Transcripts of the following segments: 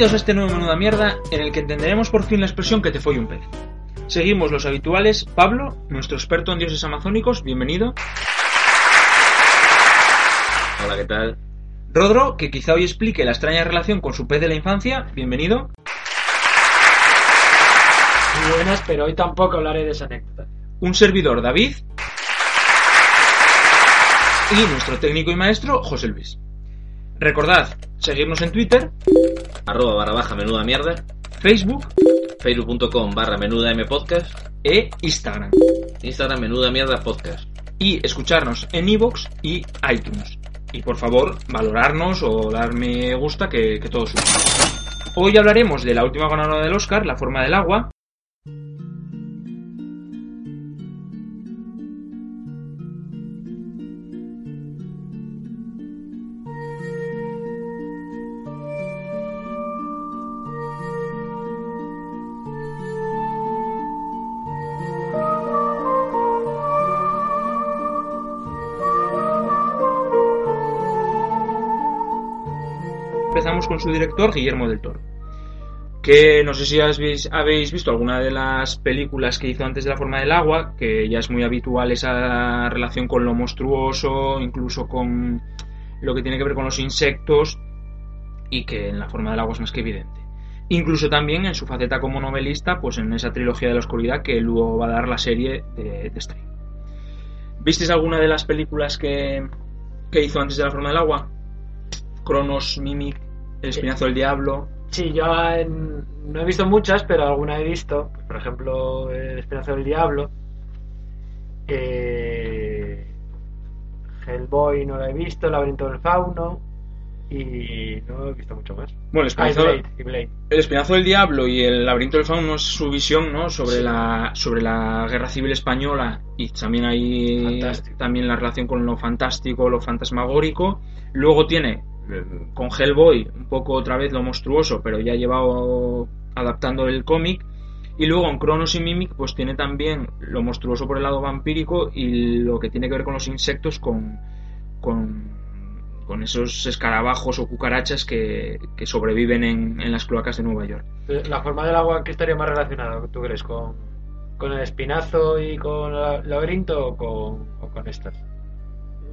Bienvenidos a este nuevo Menuda Mierda en el que entenderemos por fin la expresión que te fue un pez. Seguimos los habituales. Pablo, nuestro experto en dioses amazónicos, bienvenido. Hola, ¿qué tal? Rodro, que quizá hoy explique la extraña relación con su pez de la infancia, bienvenido. Muy buenas, pero hoy tampoco hablaré de esa anécdota. Un servidor, David. Y nuestro técnico y maestro, José Luis. Recordad, seguirnos en Twitter, Arroba barra baja menuda mierda. Facebook Facebook.com barra menuda M podcast. e Instagram. Instagram menuda mierda podcast. Y escucharnos en iVoox y iTunes. Y por favor, valorarnos o dar me gusta que, que todo. Hoy hablaremos de la última ganadora del Oscar, La forma del agua. Con su director, Guillermo del Toro. Que no sé si habéis, visto alguna de las películas que hizo antes de La forma del agua, que ya es muy habitual esa relación con lo monstruoso, incluso con lo que tiene que ver con los insectos, y que en La forma del agua es más que evidente. Incluso también en su faceta como novelista, pues en esa trilogía de la oscuridad que luego va a dar la serie de, de. ¿Visteis alguna de las películas que, que hizo antes de La forma del agua? Cronos, Mimic, El Espinazo del Diablo. Sí, yo en- no he visto muchas, pero alguna he visto. Por ejemplo, El Esperanza del Diablo. Eh, Hellboy no la he visto, El Laberinto del Fauno. Y no he visto mucho más. Bueno, el Ah, y Espinazo, Blade, y Blade. el Espinazo del Diablo y El Laberinto del Fauno es su visión ¿no? sobre, Sí. la, sobre la Guerra Civil Española y también hay Fantástico. también la relación con lo fantástico, lo fantasmagórico. Luego tiene con Hellboy un poco otra vez lo monstruoso, pero ya llevado adaptando el cómic. Y luego en Cronos y Mimic pues tiene también lo monstruoso por el lado vampírico y lo que tiene que ver con los insectos con, con, esos escarabajos o cucarachas que, que sobreviven en, en las cloacas de Nueva York. La forma del agua, ¿qué estaría más relacionado, tú crees? ¿Con, con el espinazo y con el laberinto o con, o con estas?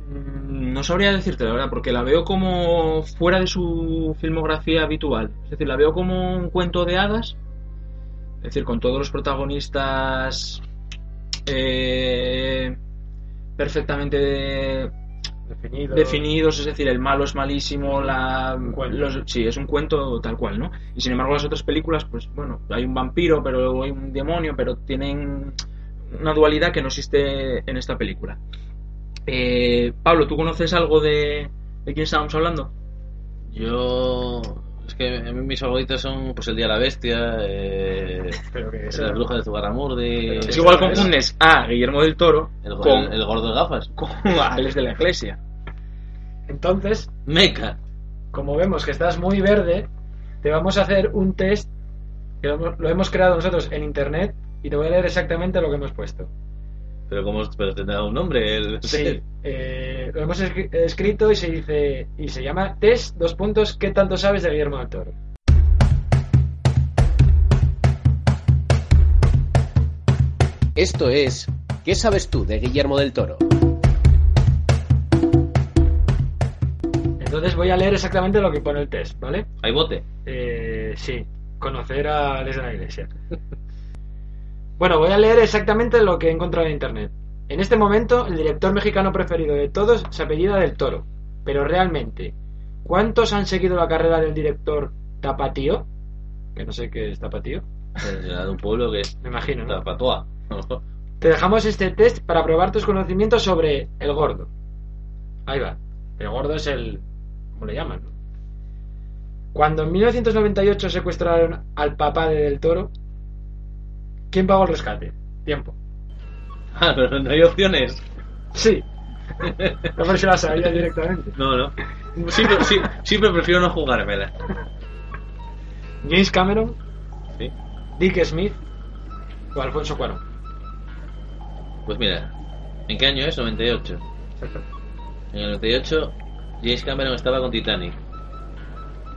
Mm, No sabría decirte la verdad, porque la veo como fuera de su filmografía habitual. Es decir, la veo como un cuento de hadas. Es decir, con todos los protagonistas eh, perfectamente Definido. definidos, es decir, el malo es malísimo, la, los- sí, es un cuento tal cual, ¿no? Y sin embargo las otras películas, pues bueno, hay un vampiro, pero luego hay un demonio, pero tienen una dualidad que no existe en esta película. Eh, Pablo, ¿tú conoces algo de, de quién estábamos hablando? Yo. Es que a mí mis favoritos son pues El Día de la Bestia, eh, Pero que Las Brujas de Zugarramurdi, Es igual confundes a Guillermo del Toro el, con, el, el gordo de gafas. con Alex de la Iglesia. Entonces, Meca. como vemos que estás muy verde, te vamos a hacer un test que lo hemos, lo hemos creado nosotros en internet y te voy a leer exactamente lo que hemos puesto. Pero como pero tendrá un nombre. El, Sí, eh, lo hemos escri- escrito y se dice y se llama test dos puntos ¿qué tanto sabes de Guillermo del Toro? Esto es ¿Qué sabes tú de Guillermo del Toro? Entonces voy a leer exactamente lo que pone el test, ¿vale? Hay bote. Eh, sí, conocer a Les de la Iglesia. Bueno, voy a leer exactamente lo que he encontrado en internet. En este momento, el director mexicano preferido de todos se apellida del Toro. Pero realmente, ¿cuántos han seguido la carrera del director Tapatío? Que no sé qué es Tapatío, Será de un pueblo que es me imagino, ¿no? Tapatoa. Te dejamos este test para probar tus conocimientos sobre el gordo. Ahí va. El gordo es el... ¿Cómo le llaman? Cuando en 1998 secuestraron al papá de Del Toro, ¿quién pagó el rescate? Tiempo. Ah, pero no hay opciones. Sí. No me se la sabía directamente. No, no. Siempre, sí- siempre prefiero no jugármela. James Cameron, Sí. Dick Smith o Alfonso Cuarón. Pues mira, ¿en qué año es? 98. Exacto. En el 98, James Cameron estaba con Titanic.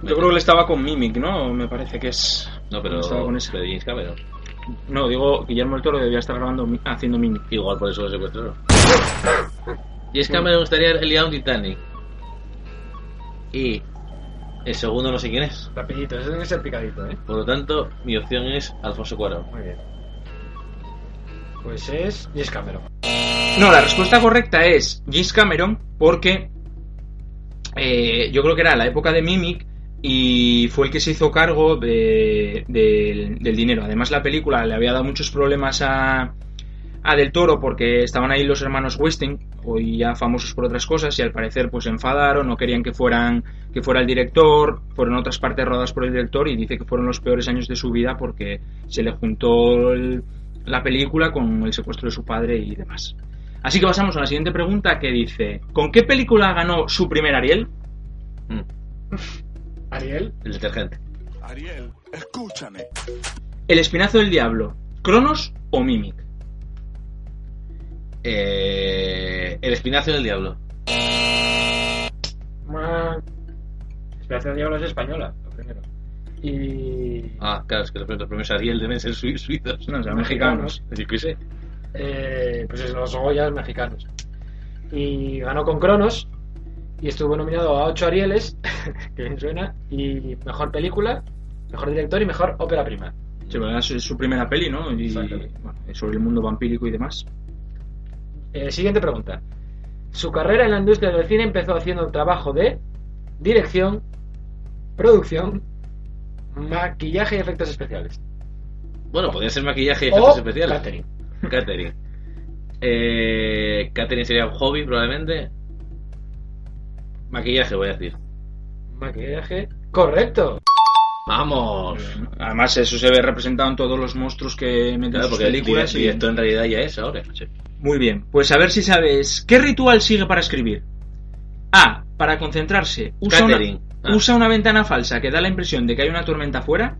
Yo creo que él estaba con Mimic, ¿no? Me parece que es. No, pero, Estaba con ese. pero James Cameron. No, digo, Guillermo el Toro debía estar grabando, haciendo Mimic. Igual por eso lo secuestraron. James Cameron estaría liado en Titanic. Y el segundo no sé quién es. Rapidito, ese tiene que ser picadito, ¿eh? Por lo tanto, mi opción es Alfonso Cuarón. Muy bien. Pues es James Cameron. No, la respuesta correcta es James Cameron porque eh, yo creo que era la época de Mimic y fue el que se hizo cargo de- del- del dinero. Además la película le había dado muchos problemas a, a Del Toro porque estaban ahí los hermanos Westing, hoy ya famosos por otras cosas y al parecer pues enfadaron, no querían que fueran que fuera el director, fueron otras partes rodadas por el director y dice que fueron los peores años de su vida porque se le juntó el- la película con el secuestro de su padre y demás. Así que pasamos a la siguiente pregunta que dice, ¿con qué película ganó su primer Ariel? Mm, Ariel. el detergente. Ariel, escúchame. ¿El espinazo del diablo, Cronos o Mimic? Eh, el espinazo del diablo. Esperación de Diablo es española, lo primero. Y. Ah, claro, es que los premios Ariel deben ser sui- suizos. No, o sea, mexicanos. Sé. eh, pues es los Goyas mexicanos. Y ganó con Cronos y estuvo nominado a 8 Arieles, que bien suena, y mejor película, mejor director y mejor ópera prima. Sí, bueno, es su primera peli, ¿no? Y bueno, sobre el mundo vampírico y demás. Eh, siguiente pregunta. Su carrera en la industria del cine empezó haciendo trabajo de dirección, producción, maquillaje y efectos especiales. Bueno, podría ser maquillaje y o efectos especiales. catering. Catering. Eh, catering sería un hobby, probablemente. Maquillaje, voy a decir. Maquillaje. Correcto. ¡Vamos! Además, eso se ve representado en todos los monstruos que meten Claro, en sus porque el películas. y- director en realidad ya es ahora. Sí. Muy bien, pues a ver si sabes. ¿Qué ritual sigue para escribir? A. Para concentrarse. Usa una. Ah. usa una ventana falsa que da la impresión de que hay una tormenta afuera.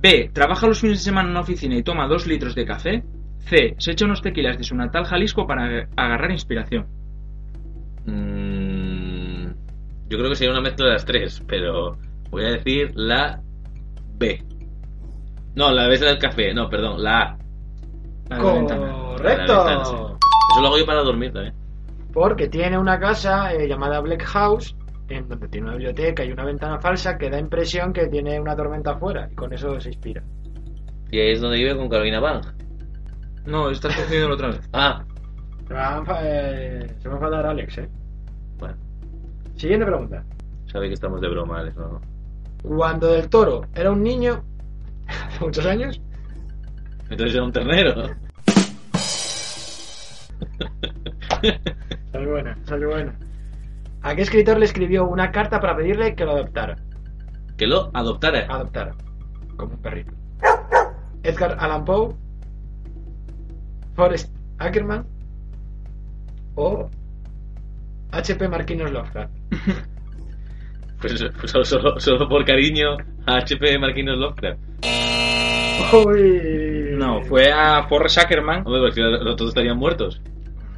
B. Trabaja los fines de semana en una oficina y toma dos litros de café. C. Se echa unos tequilas de su natal Jalisco para ag- agarrar inspiración. Mm, yo creo que sería una mezcla de las tres, pero voy a decir la B. No, la B es la del café. No, perdón, la A. La de la ventana. Correcto. sí. Eso lo hago yo para dormir también. Porque tiene una casa eh, llamada Black House, en donde tiene una biblioteca y una ventana falsa que da impresión que tiene una tormenta afuera. Y con eso se inspira. Y ahí es donde vive con Carolina Bang. No, estás confundiendo otra vez. Ah, eh, se va a enfadar Alex, ¿eh? Siguiente pregunta. sabe que estamos de broma, Alex, ¿no? Cuando Del Toro era un niño, hace muchos años, Entonces era un ternero. salió buena, salió buena. ¿A qué escritor le escribió una carta para pedirle que lo adoptara? que lo adoptara. Adoptara. Como un perrito. Edgar Allan Poe, Forrest Ackerman o H.P. Marquinhos Lovecraft. Pues, pues solo, solo, solo por cariño a HP Marquinhos Lovecraft. Uy. No, fue a Forrest Ackerman, Hombre, porque los estarían muertos.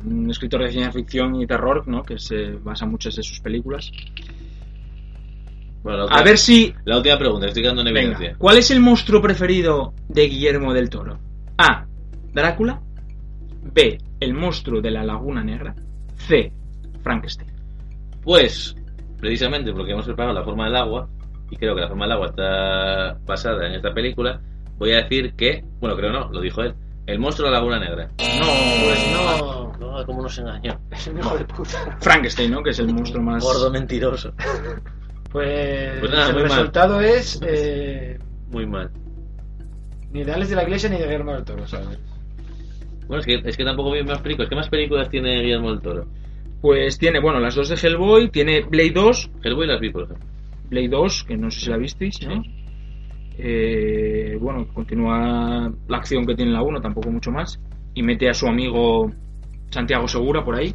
un escritor de ciencia ficción y terror, ¿no? Que se basa en muchas de sus películas. Bueno, A ver si La última pregunta, estoy quedando en Venga, evidencia. ¿cuál es el monstruo preferido de Guillermo del Toro? A. Drácula. B. El monstruo de la Laguna Negra. C. Frankenstein. Pues, precisamente porque hemos preparado la forma del agua, y creo que la forma del agua está basada en esta película, voy a decir que, bueno, creo no, lo dijo él, el monstruo de la Laguna Negra. Pues no. No, cómo nos engañó. Es un hijo de puta. Frankenstein, ¿no? Que es el monstruo más. Gordo mentiroso. Pues, Pues nada, el muy mal. resultado es eh, Muy mal. ni de Alex de la Iglesia ni de Guillermo del Toro, ¿sabes? Bueno, es que, es que tampoco bien me explico. Es que más películas tiene Guillermo del Toro. Pues tiene, bueno, las dos de Hellboy. Tiene Blade 2. Hellboy las vi, por ejemplo. Blade 2, que no sé si la visteis, ¿no? Eh, bueno, continúa la acción que tiene la 1, tampoco mucho más. Y mete a su amigo Santiago Segura por ahí.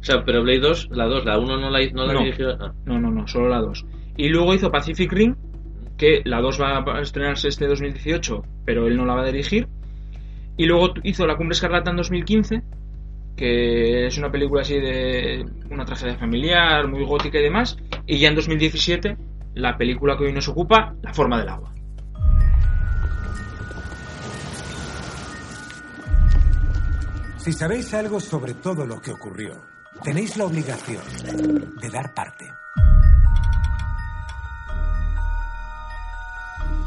O sea, pero Blade 2, la 2, la 1 no la, no la No. dirigió. ah. No, no, no, solo la 2. Y luego hizo Pacific Rim, que la 2 va a estrenarse este 2018, pero él no la va a dirigir. Y luego hizo La Cumbre Escarlata en 2015, que es una película así de una tragedia familiar, muy gótica y demás. Y ya en 2017, la película que hoy nos ocupa, La Forma del Agua. Si sabéis algo sobre todo lo que ocurrió, tenéis la obligación de dar parte.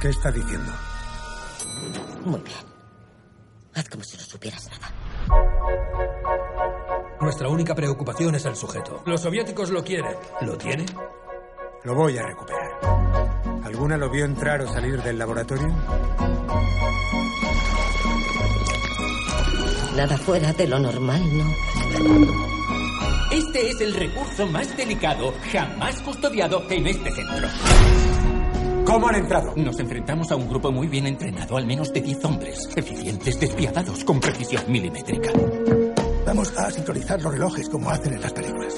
¿Qué está diciendo? Muy bien. Haz como si no supieras nada. Nuestra única preocupación es el sujeto. Los soviéticos lo quieren. ¿Lo tienen? Lo voy a recuperar. ¿Alguna lo vio entrar o salir del laboratorio? Nada fuera de lo normal, ¿no? Este es el recurso más delicado jamás custodiado en este centro. ¿Cómo han entrado? Nos enfrentamos a un grupo muy bien entrenado, al menos de 10 hombres, eficientes, despiadados, con precisión milimétrica. A sincronizar los relojes como hacen en las películas.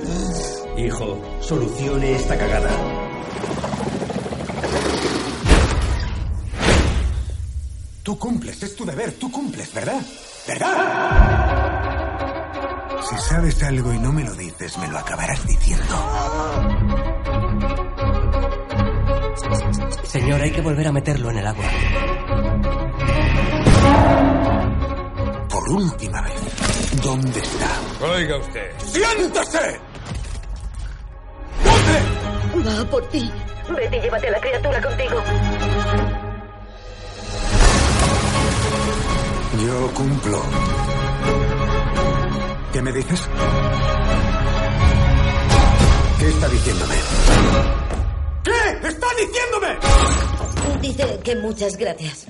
Hijo, solucione esta cagada. Tú cumples, es tu deber, tú cumples, ¿verdad? ¿Verdad? Si sabes algo y no me lo dices, me lo acabarás diciendo. Señor, hay que volver a meterlo en el agua. Por última vez, ¿dónde está? Oiga usted. ¡Siéntase! Va por ti. Vete y llévate a la criatura contigo. Yo cumplo. ¿Qué me dices? ¿Qué está diciéndome? ¿Qué está diciéndome? Dice que muchas gracias.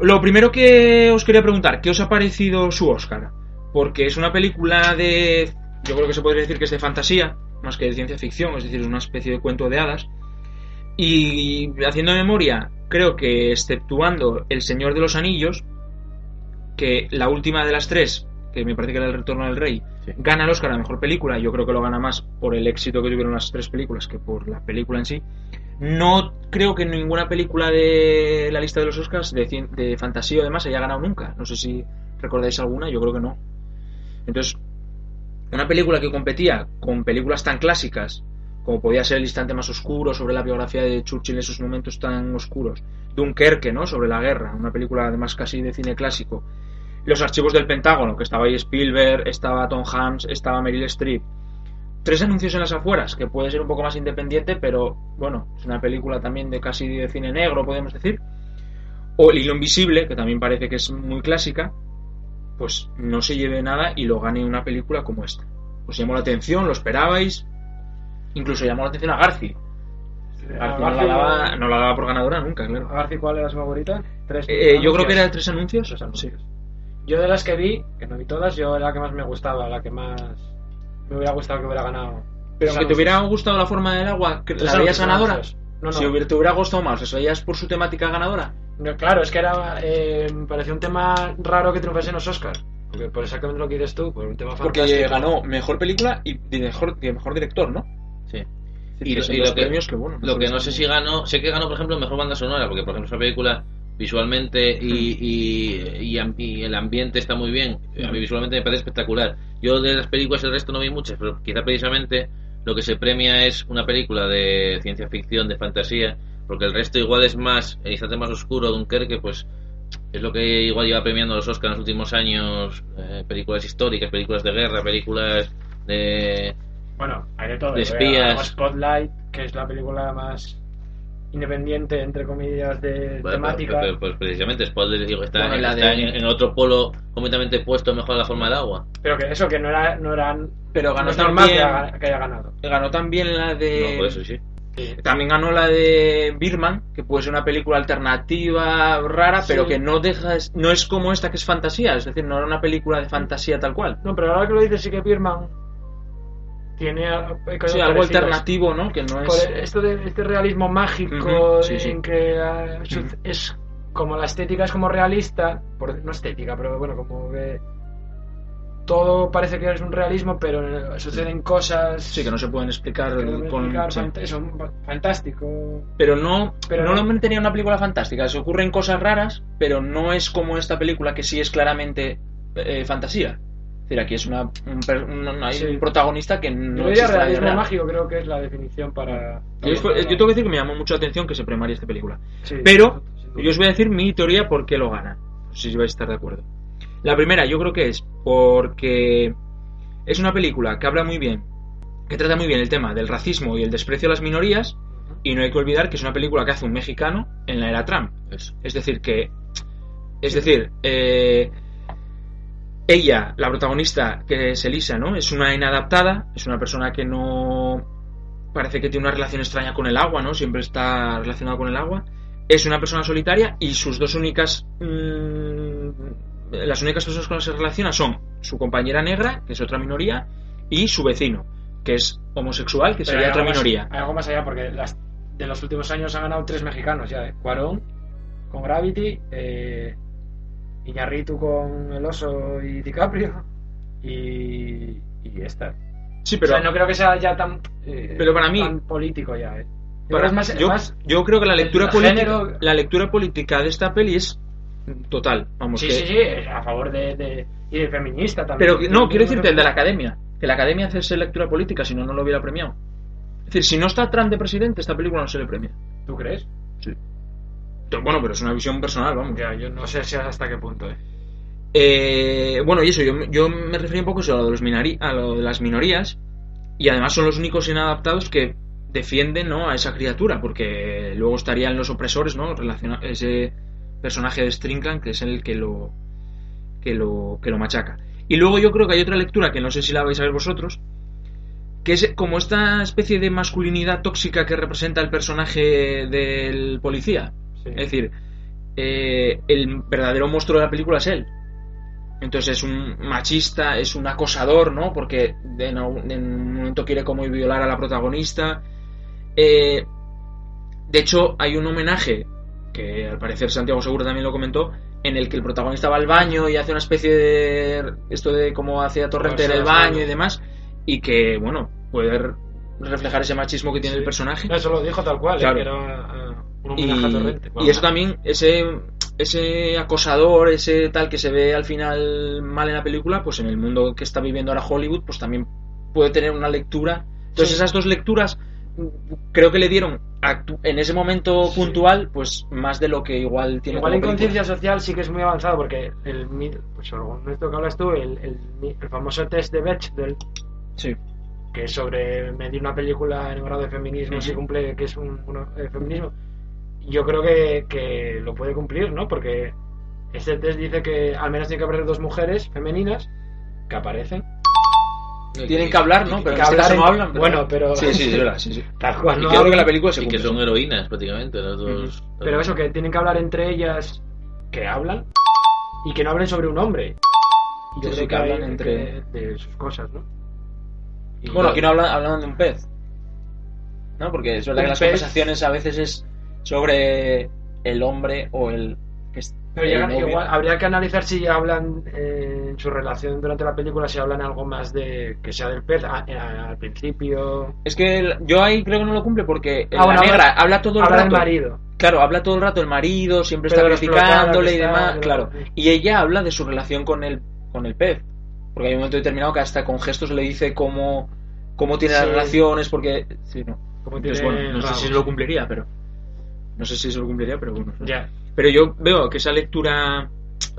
Lo primero que os quería preguntar, ¿qué os ha parecido su Oscar? Porque es una película de. Yo creo que se podría decir que es de fantasía, más que de ciencia ficción, es decir, es una especie de cuento de hadas. Y haciendo memoria, creo que exceptuando El Señor de los Anillos, que la última de las tres, que me parece que era El Retorno del Rey, gana el Oscar a mejor película, yo creo que lo gana más por el éxito que tuvieron las tres películas que por la película en sí. No creo que ninguna película de la lista de los Oscars de, cien- de fantasía o demás haya ganado nunca. No sé si recordáis alguna, yo creo que no. Entonces, una película que competía con películas tan clásicas como podía ser El instante más oscuro sobre la biografía de Churchill en esos momentos tan oscuros, Dunkerque, ¿no? Sobre la guerra, una película además casi de cine clásico. Los archivos del Pentágono, que estaba ahí Spielberg, estaba Tom Hanks, estaba Meryl Streep. Tres anuncios en las afueras, que puede ser un poco más independiente, pero bueno, es una película también de casi de cine negro, podemos decir. O El hilo invisible, que también parece que es muy clásica, pues no se lleve nada y lo gane una película como esta. Os llamó la atención, lo esperabais, incluso llamó la atención a Garci. Garci no la, daba, no la daba por ganadora nunca, claro. Garci, ¿cuál era su favorita? Tres Eh, yo creo que era tres anuncios. Tres Sí. anuncios. Yo de las que vi, que no vi todas, yo era la que más me gustaba, la que más me hubiera gustado que hubiera ganado. Pero aunque te hubiera gustado la forma del agua, ¿la Tres veías ganadora? anuncios. No, no. Si hubiera- te hubiera gustado más, ¿la veías por su temática ganadora? No, claro, es que era, eh, me pareció un tema raro que triunfase en los Oscars. Porque por exactamente lo que dices tú, por un tema Porque fantástico. ganó mejor película y de mejor, de mejor director, ¿no? Sí. Y, Y, y lo que, premios que, bueno, lo que no sé si ganó, sé que ganó por ejemplo mejor banda sonora, porque por ejemplo esa película visualmente y, y, y am- y el ambiente está muy bien, a mí visualmente me parece espectacular. Yo de las películas el resto no vi muchas, pero quizá precisamente lo que se premia es una película de ciencia ficción, de fantasía, porque el resto igual es más, el instante más oscuro, Dunkerque, pues es lo que igual lleva premiando los Oscars en los últimos años, eh, películas históricas, películas de guerra, películas de... Bueno, hay de todo. de eh, espías. Spotlight, que es la película más independiente, entre comillas, de Bueno, temática. pero- pero- pues precisamente Spoiler digo, está, Bueno, está de- en, en otro polo completamente puesto mejor a la forma del agua. Pero que eso, que no era, no eran. Pero ganó no es normal que, también- que haya ganado. Ganó también la de. No, por eso sí. También ganó la de Birman, que puede ser una película alternativa rara, Sí. pero que no deja, no es como esta que es fantasía, es decir, no era una película de fantasía tal cual. No, pero ahora que lo dices, sí que Birman tiene Sí, algo alternativo, ¿no? Que no es... esto de este realismo mágico Ujú, sí, sí. en que ah, su- es como la estética es como realista, por, no estética, pero bueno, como que todo parece que es un realismo, pero suceden cosas Sí, que no se pueden explicar no con... explicar, fant- eso, fantástico. Pero no, Pero no, no- no tenía una película fantástica. Se ocurren cosas raras, pero no es como esta película que sí es claramente eh, fantasía. Es decir, aquí es una, un, un- hay Sí. un protagonista que no vida realismo real. mágico, creo que es la definición para. Yo, tengo que decir que me llamó mucho la atención que se premiara esta película. Sí, Pero yo os voy a decir mi teoría por qué lo gana. No sé si vais a estar de acuerdo. La primera, yo creo que es porque es una película que habla muy bien, que trata muy bien el tema del racismo y el desprecio a las minorías. Y no hay que olvidar que es una película que hace un mexicano en la era Trump. Eso. Es decir, que. Es decir, eh, ella, la protagonista, que es Elisa, ¿no? Es una inadaptada, es una persona que no. Parece que tiene una relación extraña con el agua, ¿no? Siempre está relacionada con el agua. Es una persona solitaria y sus dos únicas. mm, las únicas personas con las que se relaciona son su compañera negra, que es otra minoría, y su vecino, que es homosexual, que Pero sería otra más- minoría. hay algo más allá porque las, de los últimos años han ganado tres mexicanos ya, ¿eh? Cuarón con Gravity, eh, Iñarritu con El Oso y DiCaprio y, y esta. Sí, pero. o sea, no creo que sea ya tan, eh, Pero para mí- tan político ya. ¿eh? Para- es más, yo, más- yo creo que la el lectura política género- la lectura política de esta peli es total vamos sí, que- sí, sí, a favor de, de- y de feminista también. pero no quiero decirte el de la academia que la academia hace lectura política si no no lo hubiera premiado es decir si no está Trump de presidente esta película no se le premia ¿Tú crees? sí bueno pero es una visión personal vamos Ya, yo no sé si hasta qué punto. ¿eh? Eh, bueno, y eso, yo, yo me refería un poco eso, a, lo de los a lo de las minorías, y además son los únicos inadaptados que defienden ¿no? a esa criatura, porque luego estarían los opresores, ¿no? Relaciona- ese personaje de Strickland, que es el que lo, que lo, que lo machaca. Y luego yo creo que hay otra lectura que no sé si la vais a ver vosotros, que es como esta especie de masculinidad tóxica que representa el personaje del policía. Sí. Es decir, eh, el verdadero monstruo de la película es él. Entonces es un machista, es un acosador, ¿no? Porque en un en un momento quiere como violar a la protagonista. Eh, de hecho, hay un homenaje, que al parecer Santiago Seguro también lo comentó, en el que el protagonista va al baño y hace una especie de... esto de cómo hacía Torrente en el baño y demás, y que, bueno, puede reflejar ese machismo que tiene el personaje. Eso lo dijo tal cual, ¿eh? Claro. que era Y, eso también, ese, ese acosador, ese tal que se ve al final mal en la película, pues en el mundo que está viviendo ahora Hollywood, pues también puede tener una lectura. Entonces Sí. esas dos lecturas creo que le dieron en ese momento Sí. puntual, pues más de lo que igual tiene Igual en conciencia social sí que es muy avanzado porque el pues esto que hablas tú, el, el, famoso test de Bechdel, Sí. que es sobre medir una película en grado de feminismo, si cumple que es un, un, eh, feminismo, yo creo que, que lo puede cumplir, ¿no? Porque este test dice que al menos tiene que haber dos mujeres femeninas que aparecen. Tienen que hablar, ¿no? Pero que este no hablan. pero- bueno, pero- Sí, sí, sí, sí. Tal cual, Y no creo que la película se Y que son heroínas prácticamente las dos. Pero eso, que tienen que hablar entre ellas, que hablan, y que no hablen sobre un hombre. Y yo Sí, creo sí, que que hay hablan entre- que- de sus cosas, ¿no? Y Bueno, yo- aquí no hablan, hablan de un pez. ¿No? Porque es verdad que las pez. conversaciones a veces es sobre el hombre o el. Pero el novio. igual, habría que analizar si hablan eh, en su relación durante la película, si hablan algo más de que sea del pez a- a- al principio. Es que el- yo ahí creo que no lo cumple porque Ah, la bueno, negra habla- habla todo el habla rato. del marido. Claro, habla todo el rato el marido, siempre Pero está criticándole y demás, claro. claro. Y ella habla de su relación con el, con el pez. Porque hay un momento determinado que hasta con gestos le dice cómo, cómo tiene las relaciones, porque. Sí, no. Entonces, tiene bueno, no sé si lo cumpliría, pero. No sé si se lo cumpliría, pero bueno. Ya. Pero yo veo que esa lectura,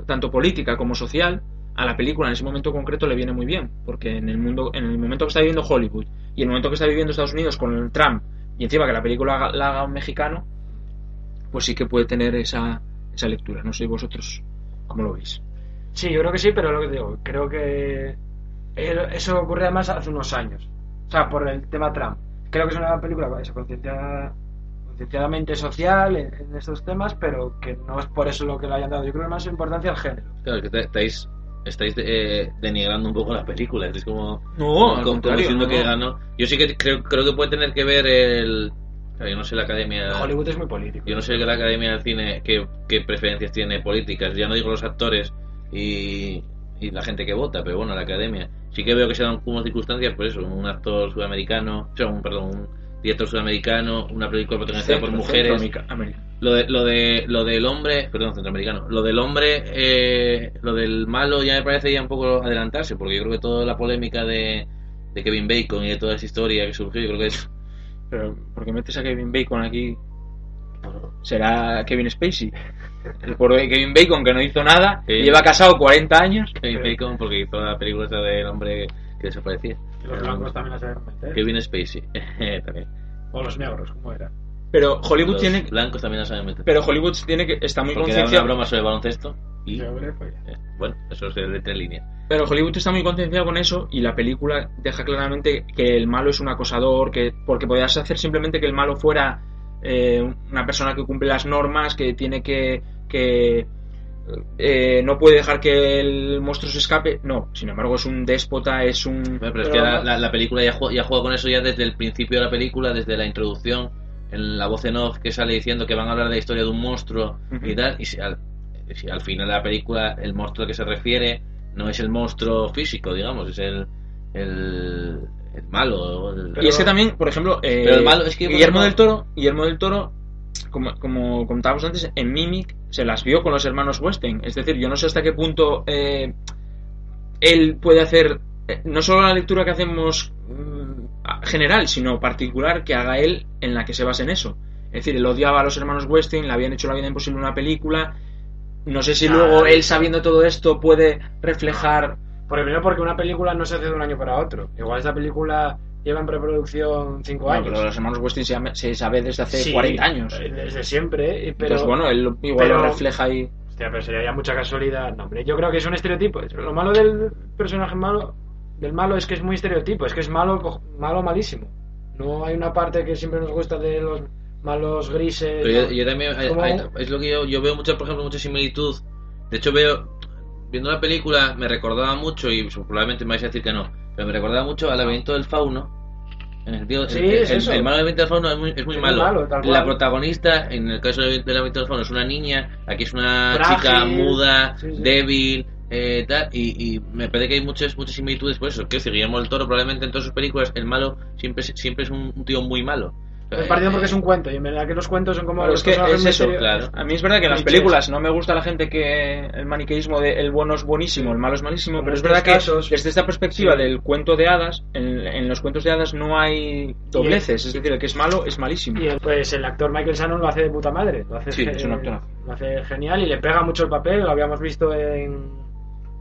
tanto política como social, a la película en ese momento concreto le viene muy bien. Porque en el mundo, en el momento que está viviendo Hollywood y en el momento que está viviendo Estados Unidos con el Trump, y encima que la película haga- la haga un mexicano, pues sí que puede tener esa, esa lectura. No sé vosotros cómo lo veis. Sí, yo creo que sí, pero lo que digo, creo que eso ocurre además hace unos años. O sea, por el tema Trump. Creo que es una película eso, concienciada- concienciadamente social en, en estos temas, pero que no es por eso lo que le hayan dado. Yo creo que más importancia al género. Claro, que te- estáis estáis eh, denigrando un poco la película. Es como, No, como, al como diciendo no, que no. ganó. Yo sí que creo, creo que puede tener que ver el. claro, Yo no sé la academia. Hollywood es muy político. Yo no sé que la academia del cine qué, qué preferencias tiene políticas. Ya no digo los actores y, y la gente que vota, pero bueno, la academia. Sí que veo que se dan como circunstancias, por eso, un actor sudamericano, o sea, un, perdón, un director sudamericano, una película protagonizada por mujeres. Lo, de, lo, de, lo del hombre, perdón, centroamericano, lo del hombre, eh, lo del malo ya me parece ya un poco adelantarse, porque yo creo que toda la polémica de, de Kevin Bacon y de toda esa historia que surgió, yo creo que es... Pero, ¿por qué metes a Kevin Bacon aquí? Será Kevin Spacey. De Kevin Bacon que no hizo nada, lleva casado 40 años. Kevin Bacon porque hizo la película del hombre que desaparecía. Los blancos también la saben meter. Kevin Spacey, también. O los negros, ¿cómo era? Pero Hollywood Los tiene, blancos también la saben meter. pero Hollywood tiene que está muy porque era una concienciado. broma sobre el baloncesto y... pues, eh, bueno, eso es de tres líneas. Pero Hollywood está muy concienciado con eso y la película deja claramente que el malo es un acosador, que porque podías hacer simplemente que el malo fuera eh, una persona que cumple las normas, que tiene que, que eh, no puede dejar que el monstruo se escape. No, sin embargo es un déspota, es un... Pero es que la, la- la película ya juega, ya juega con eso ya desde el principio de la película, desde la introducción, en la voz en off que sale diciendo que van a hablar de la historia de un monstruo y tal, y si al, si al final de la película el monstruo al que se refiere no es el monstruo físico, digamos, es el, el, el malo. el- y es que también, por ejemplo, eh, Pero el malo es que, Guillermo ejemplo- del Toro, Guillermo del Toro, como, como comentábamos antes, en Mimic se las vio con los hermanos Weinstein. Es decir, yo no sé hasta qué punto eh, él puede hacer eh, no solo la lectura que hacemos mm, general, sino particular que haga él en la que se basa en eso. Es decir, él odiaba a los hermanos Weinstein, le habían hecho la vida imposible una película. No sé si Ah, luego él, sabiendo todo esto, puede reflejar Por primero porque una película no se hace de un año para otro. Igual esta película lleva en preproducción 5 Bueno, años. pero los hermanos Weinstein se, se sabe desde hace Sí, 40 años. eh, Desde siempre. eh, Pero, Entonces, bueno, él igual pero- lo refleja ahí. Hostia, pero sería ya mucha casualidad. No, hombre, yo creo que es un estereotipo. Lo malo del personaje malo, del malo es que es muy estereotipo. Es que es malo, malo malísimo. No hay una parte que siempre nos gusta de los malos grises. Pero yo, ¿no? yo también, hay- es lo que yo, yo veo mucho, por ejemplo, mucha similitud. De hecho, veo, viendo la película, me recordaba mucho, y probablemente me vais a decir que no, pero me recordaba mucho al laberinto del fauno. En el sentido, Sí, el, el- es eso. el malo del laberinto del fauno es muy, es muy Es malo. la protagonista, en el caso del laberinto del fauno, es una niña, aquí es una Frágil. chica muda, Sí, sí. débil, eh, tal, y, y me parece que hay muchas muchas similitudes por eso. Que decir, Guillermo del Toro, probablemente en todas sus películas, el malo siempre, siempre es un, un tío muy malo. Es partido porque es un cuento. Y en verdad que los cuentos son como. Claro, los es que es eso, claro. A mí es verdad que en las películas no me gusta la gente que el maniqueísmo de el bueno es buenísimo, el malo es malísimo, Como pero es verdad que desde esta perspectiva sí. del cuento de hadas, en, en los cuentos de hadas no hay dobleces, es decir, el que es malo es malísimo. Y el- pues el actor Michael Shannon lo hace de puta madre. Lo hace, Sí, es un. Lo hace genial y le pega mucho el papel. Lo habíamos visto en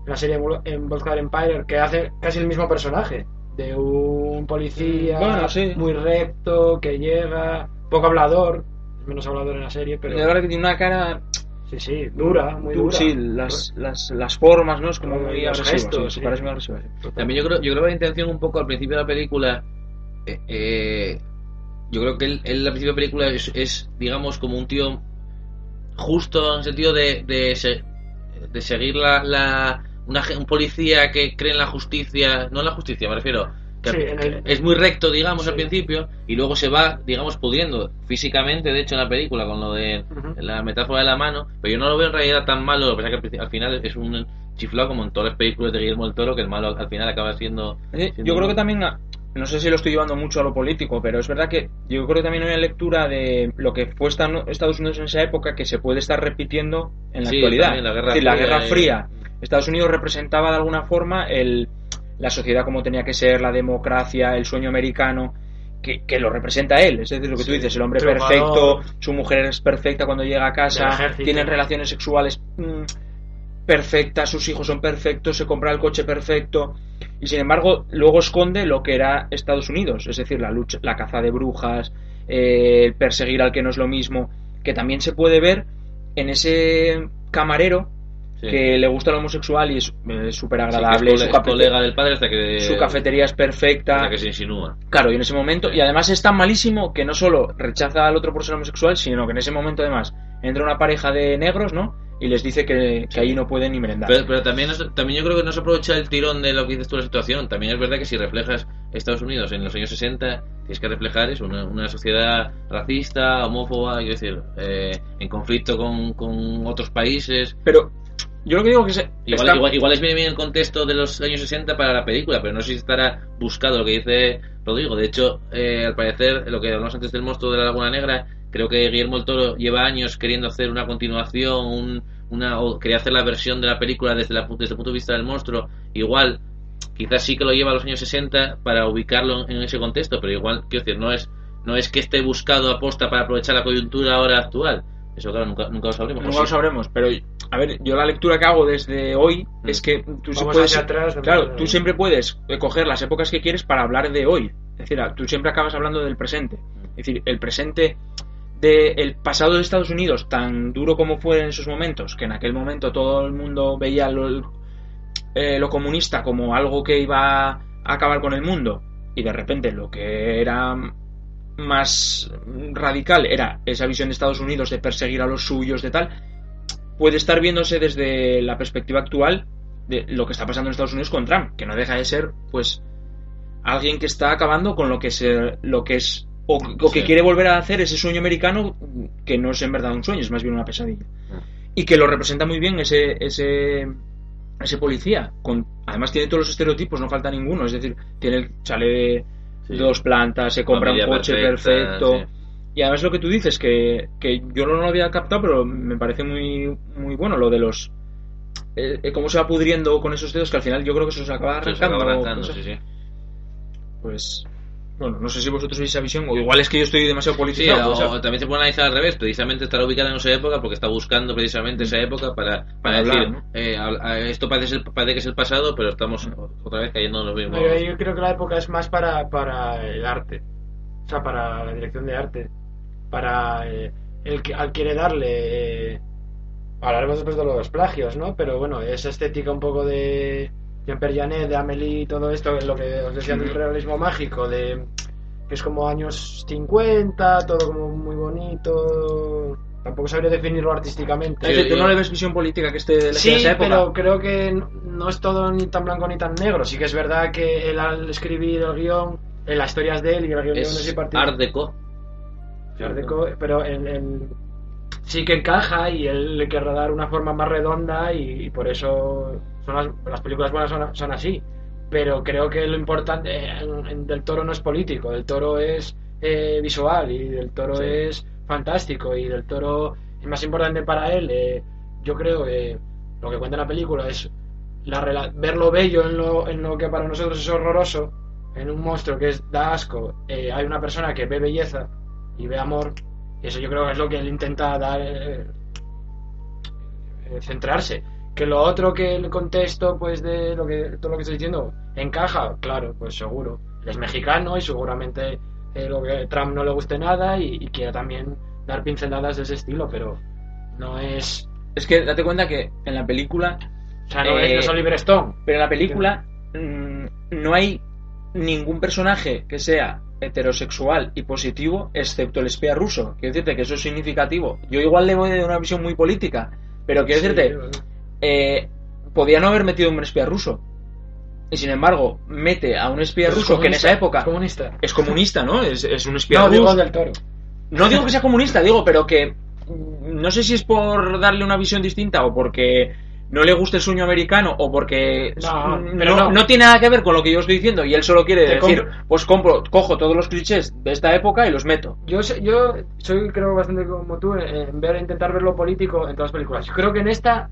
la serie en Volkswagen Empire, que hace casi el mismo personaje. De un policía Bueno, sí. muy recto, que llega, poco hablador. Es menos hablador en la serie, pero. La verdad que tiene una cara Sí, sí, dura, muy du- dura. Sí, las, las, las formas, ¿no? Es como muy gestos, sí, sí. parece muy agresiva. sí. También yo creo, yo creo que la intención un poco al principio de la película, eh, eh, yo creo que él, él al principio de la película es, es, digamos, como un tío justo en el sentido de, de, se- de seguir la, la una, ge- un policía que cree en la justicia, no en la justicia, me refiero, que Sí, en el- es muy recto, digamos, Sí. al principio, y luego se va, digamos, pudiendo físicamente, de hecho, en la película, con lo de la metáfora de la mano, pero yo no lo veo en realidad tan malo, lo que pasa es que al final es un chiflado como en todas las películas de Guillermo del Toro, que el malo al final acaba siendo... Eh, siendo Yo creo que también, no sé si lo estoy llevando mucho a lo político, pero es verdad que yo creo que también hay una lectura de lo que fue Estados Unidos en esa época que se puede estar repitiendo en la Sí, actualidad. también la Guerra es decir, la Fría Guerra y- Fría. Estados Unidos representaba de alguna forma el, la sociedad como tenía que ser, la democracia, el sueño americano. Que, que lo representa él, es decir, lo que tú dices, el hombre perfecto, su mujer es perfecta cuando llega a casa, tienen relaciones sexuales mm, perfectas, sus hijos son perfectos, se compra el coche perfecto y sin embargo luego esconde lo que era Estados Unidos, es decir, la lucha, la caza de brujas, eh, perseguir al que no es lo mismo, que también se puede ver en ese camarero Sí. que le gusta lo homosexual y es eh, súper Sí, que es agradable, cole- su, es colega del padre hasta que... su cafetería es perfecta, hasta que se insinúa. Claro, y en ese momento, y además es tan malísimo que no solo rechaza al otro por ser homosexual, sino que en ese momento además entra una pareja de negros, ¿no? y les dice que, que ahí no pueden ni merendar. Pero, pero también, también yo creo que no se aprovecha el tirón de lo que dices tú la situación. También es verdad que si reflejas Estados Unidos en los años 60, tienes que reflejar eso, una, una sociedad racista, homófoba, quiero decir, eh, en conflicto con, con otros países. Pero yo lo que digo que se, Igual, está- igual, igual es bien bien el contexto de los años 60 para la película, pero no sé si estará buscado lo que dice Rodrigo. De hecho, eh, al parecer, lo que hablamos antes del monstruo de la Laguna Negra, creo que Guillermo el Toro lleva años queriendo hacer una continuación, un- una, o quería hacer la versión de la película desde, la, desde el punto de vista del monstruo. Igual, quizás sí que lo lleva a los años 60 para ubicarlo en ese contexto, pero igual, quiero decir, no es, no es que esté buscado aposta para aprovechar la coyuntura ahora actual. Eso, claro, nunca, nunca lo sabremos. Nunca ¿O lo sí? sabremos, pero a ver, yo la lectura que hago desde hoy es que tú, Vamos puedes, hacia atrás, claro, tú siempre puedes eh, coger las épocas que quieres para hablar de hoy. Es decir, tú siempre acabas hablando del presente. Es decir, el presente del pasado de Estados Unidos, tan duro como fue en esos momentos, que en aquel momento todo el mundo veía lo, eh, lo comunista como algo que iba a acabar con el mundo, y de repente lo que era más radical era esa visión de Estados Unidos de perseguir a los suyos, de tal, puede estar viéndose desde la perspectiva actual de lo que está pasando en Estados Unidos con Trump, que no deja de ser, pues, alguien que está acabando con lo que se, lo que es o, o que Sí. quiere volver a hacer ese sueño americano que no es en verdad un sueño, es más bien una pesadilla. Ah. Y que lo representa muy bien ese ese ese policía, con además tiene todos los estereotipos, no falta ninguno, es decir, tiene el sale de Sí. dos plantas, se compra un coche perfecta, perfecto. sí. Y además lo que tú dices, que, que yo no lo había captado, pero me parece muy, muy bueno lo de los... eh, eh, cómo se va pudriendo con esos dedos, que al final yo creo que eso se acaba Sí, se arrancando. acaba arrancando, sí, sí. Pues, bueno, no sé si vosotros veis esa visión, o igual es que yo estoy demasiado Sí, politizado. o, o sea, o también se puede analizar al revés. Precisamente estará ubicada en esa época porque está buscando precisamente esa época para, para, Para hablar, decir, ¿no? eh, a- a- esto parece, ser- parece que es el pasado, pero estamos otra vez cayendo en los mismos. Yo, yo creo que la época es más para, para el arte, o sea, para la dirección de arte, para eh, el que al quiere darle. eh, hablaremos después de los plagios, ¿no? Pero bueno, esa estética un poco de Jean-Pierre Janet, de Amélie y todo esto, lo que os decía del realismo mágico, de que es como años 50, todo como muy bonito. Tampoco sabría definirlo artísticamente. es decir, tú no le ves visión política que esté de Sí, esa época. pero creo que no es todo ni tan blanco ni tan negro. Sí que es verdad que él al escribir el guion, en las historias de él y el guion de es ese partido, Art Deco. Art Deco, pero en, en- sí que encaja y él le querrá dar una forma más redonda y, y por eso son las, las películas buenas son, son así. Pero creo que lo importante en- en del Toro no es político, del Toro es eh, visual y del Toro Sí. es fantástico y del Toro es más importante para él. eh, yo creo que lo que cuenta la película es la ver lo bello en lo, en lo que para nosotros es horroroso, en un monstruo que es da asco, eh, hay una persona que ve belleza y ve amor, y eso yo creo que es lo que él intenta dar, eh, eh, centrarse. Que lo otro que el contexto, pues de lo que todo lo que estoy diciendo, encaja, claro, pues seguro. Él es mexicano y seguramente eh, lo que Trump no le guste nada y, y quiera también dar pinceladas de ese estilo, pero no es, Es que date cuenta que en la película o sea, no, Eh, es, no es Oliver Stone. Pero en la película mm, no hay ningún personaje que sea heterosexual y positivo, excepto el espía ruso. Quiero decirte que eso es significativo. Yo igual le voy de una visión muy política, pero quiero Sí, decirte, bueno. Eh, podía no haber metido un espía ruso. Y sin embargo, mete a un espía Es ruso que en esa época es comunista. es comunista, ¿no? Es, es un espía No, ruso. digo del toro. No digo que sea comunista, digo, pero que mm, no sé si es por darle una visión distinta o porque no le gusta el sueño americano o porque No, mm, pero no, no. no tiene nada que ver con lo que yo estoy diciendo y él solo quiere Te decir, compro. pues compro, cojo todos los clichés de esta época y los meto. Yo, yo soy, creo, bastante como tú en, ver, intentar ver lo político en todas las películas. Yo creo que en esta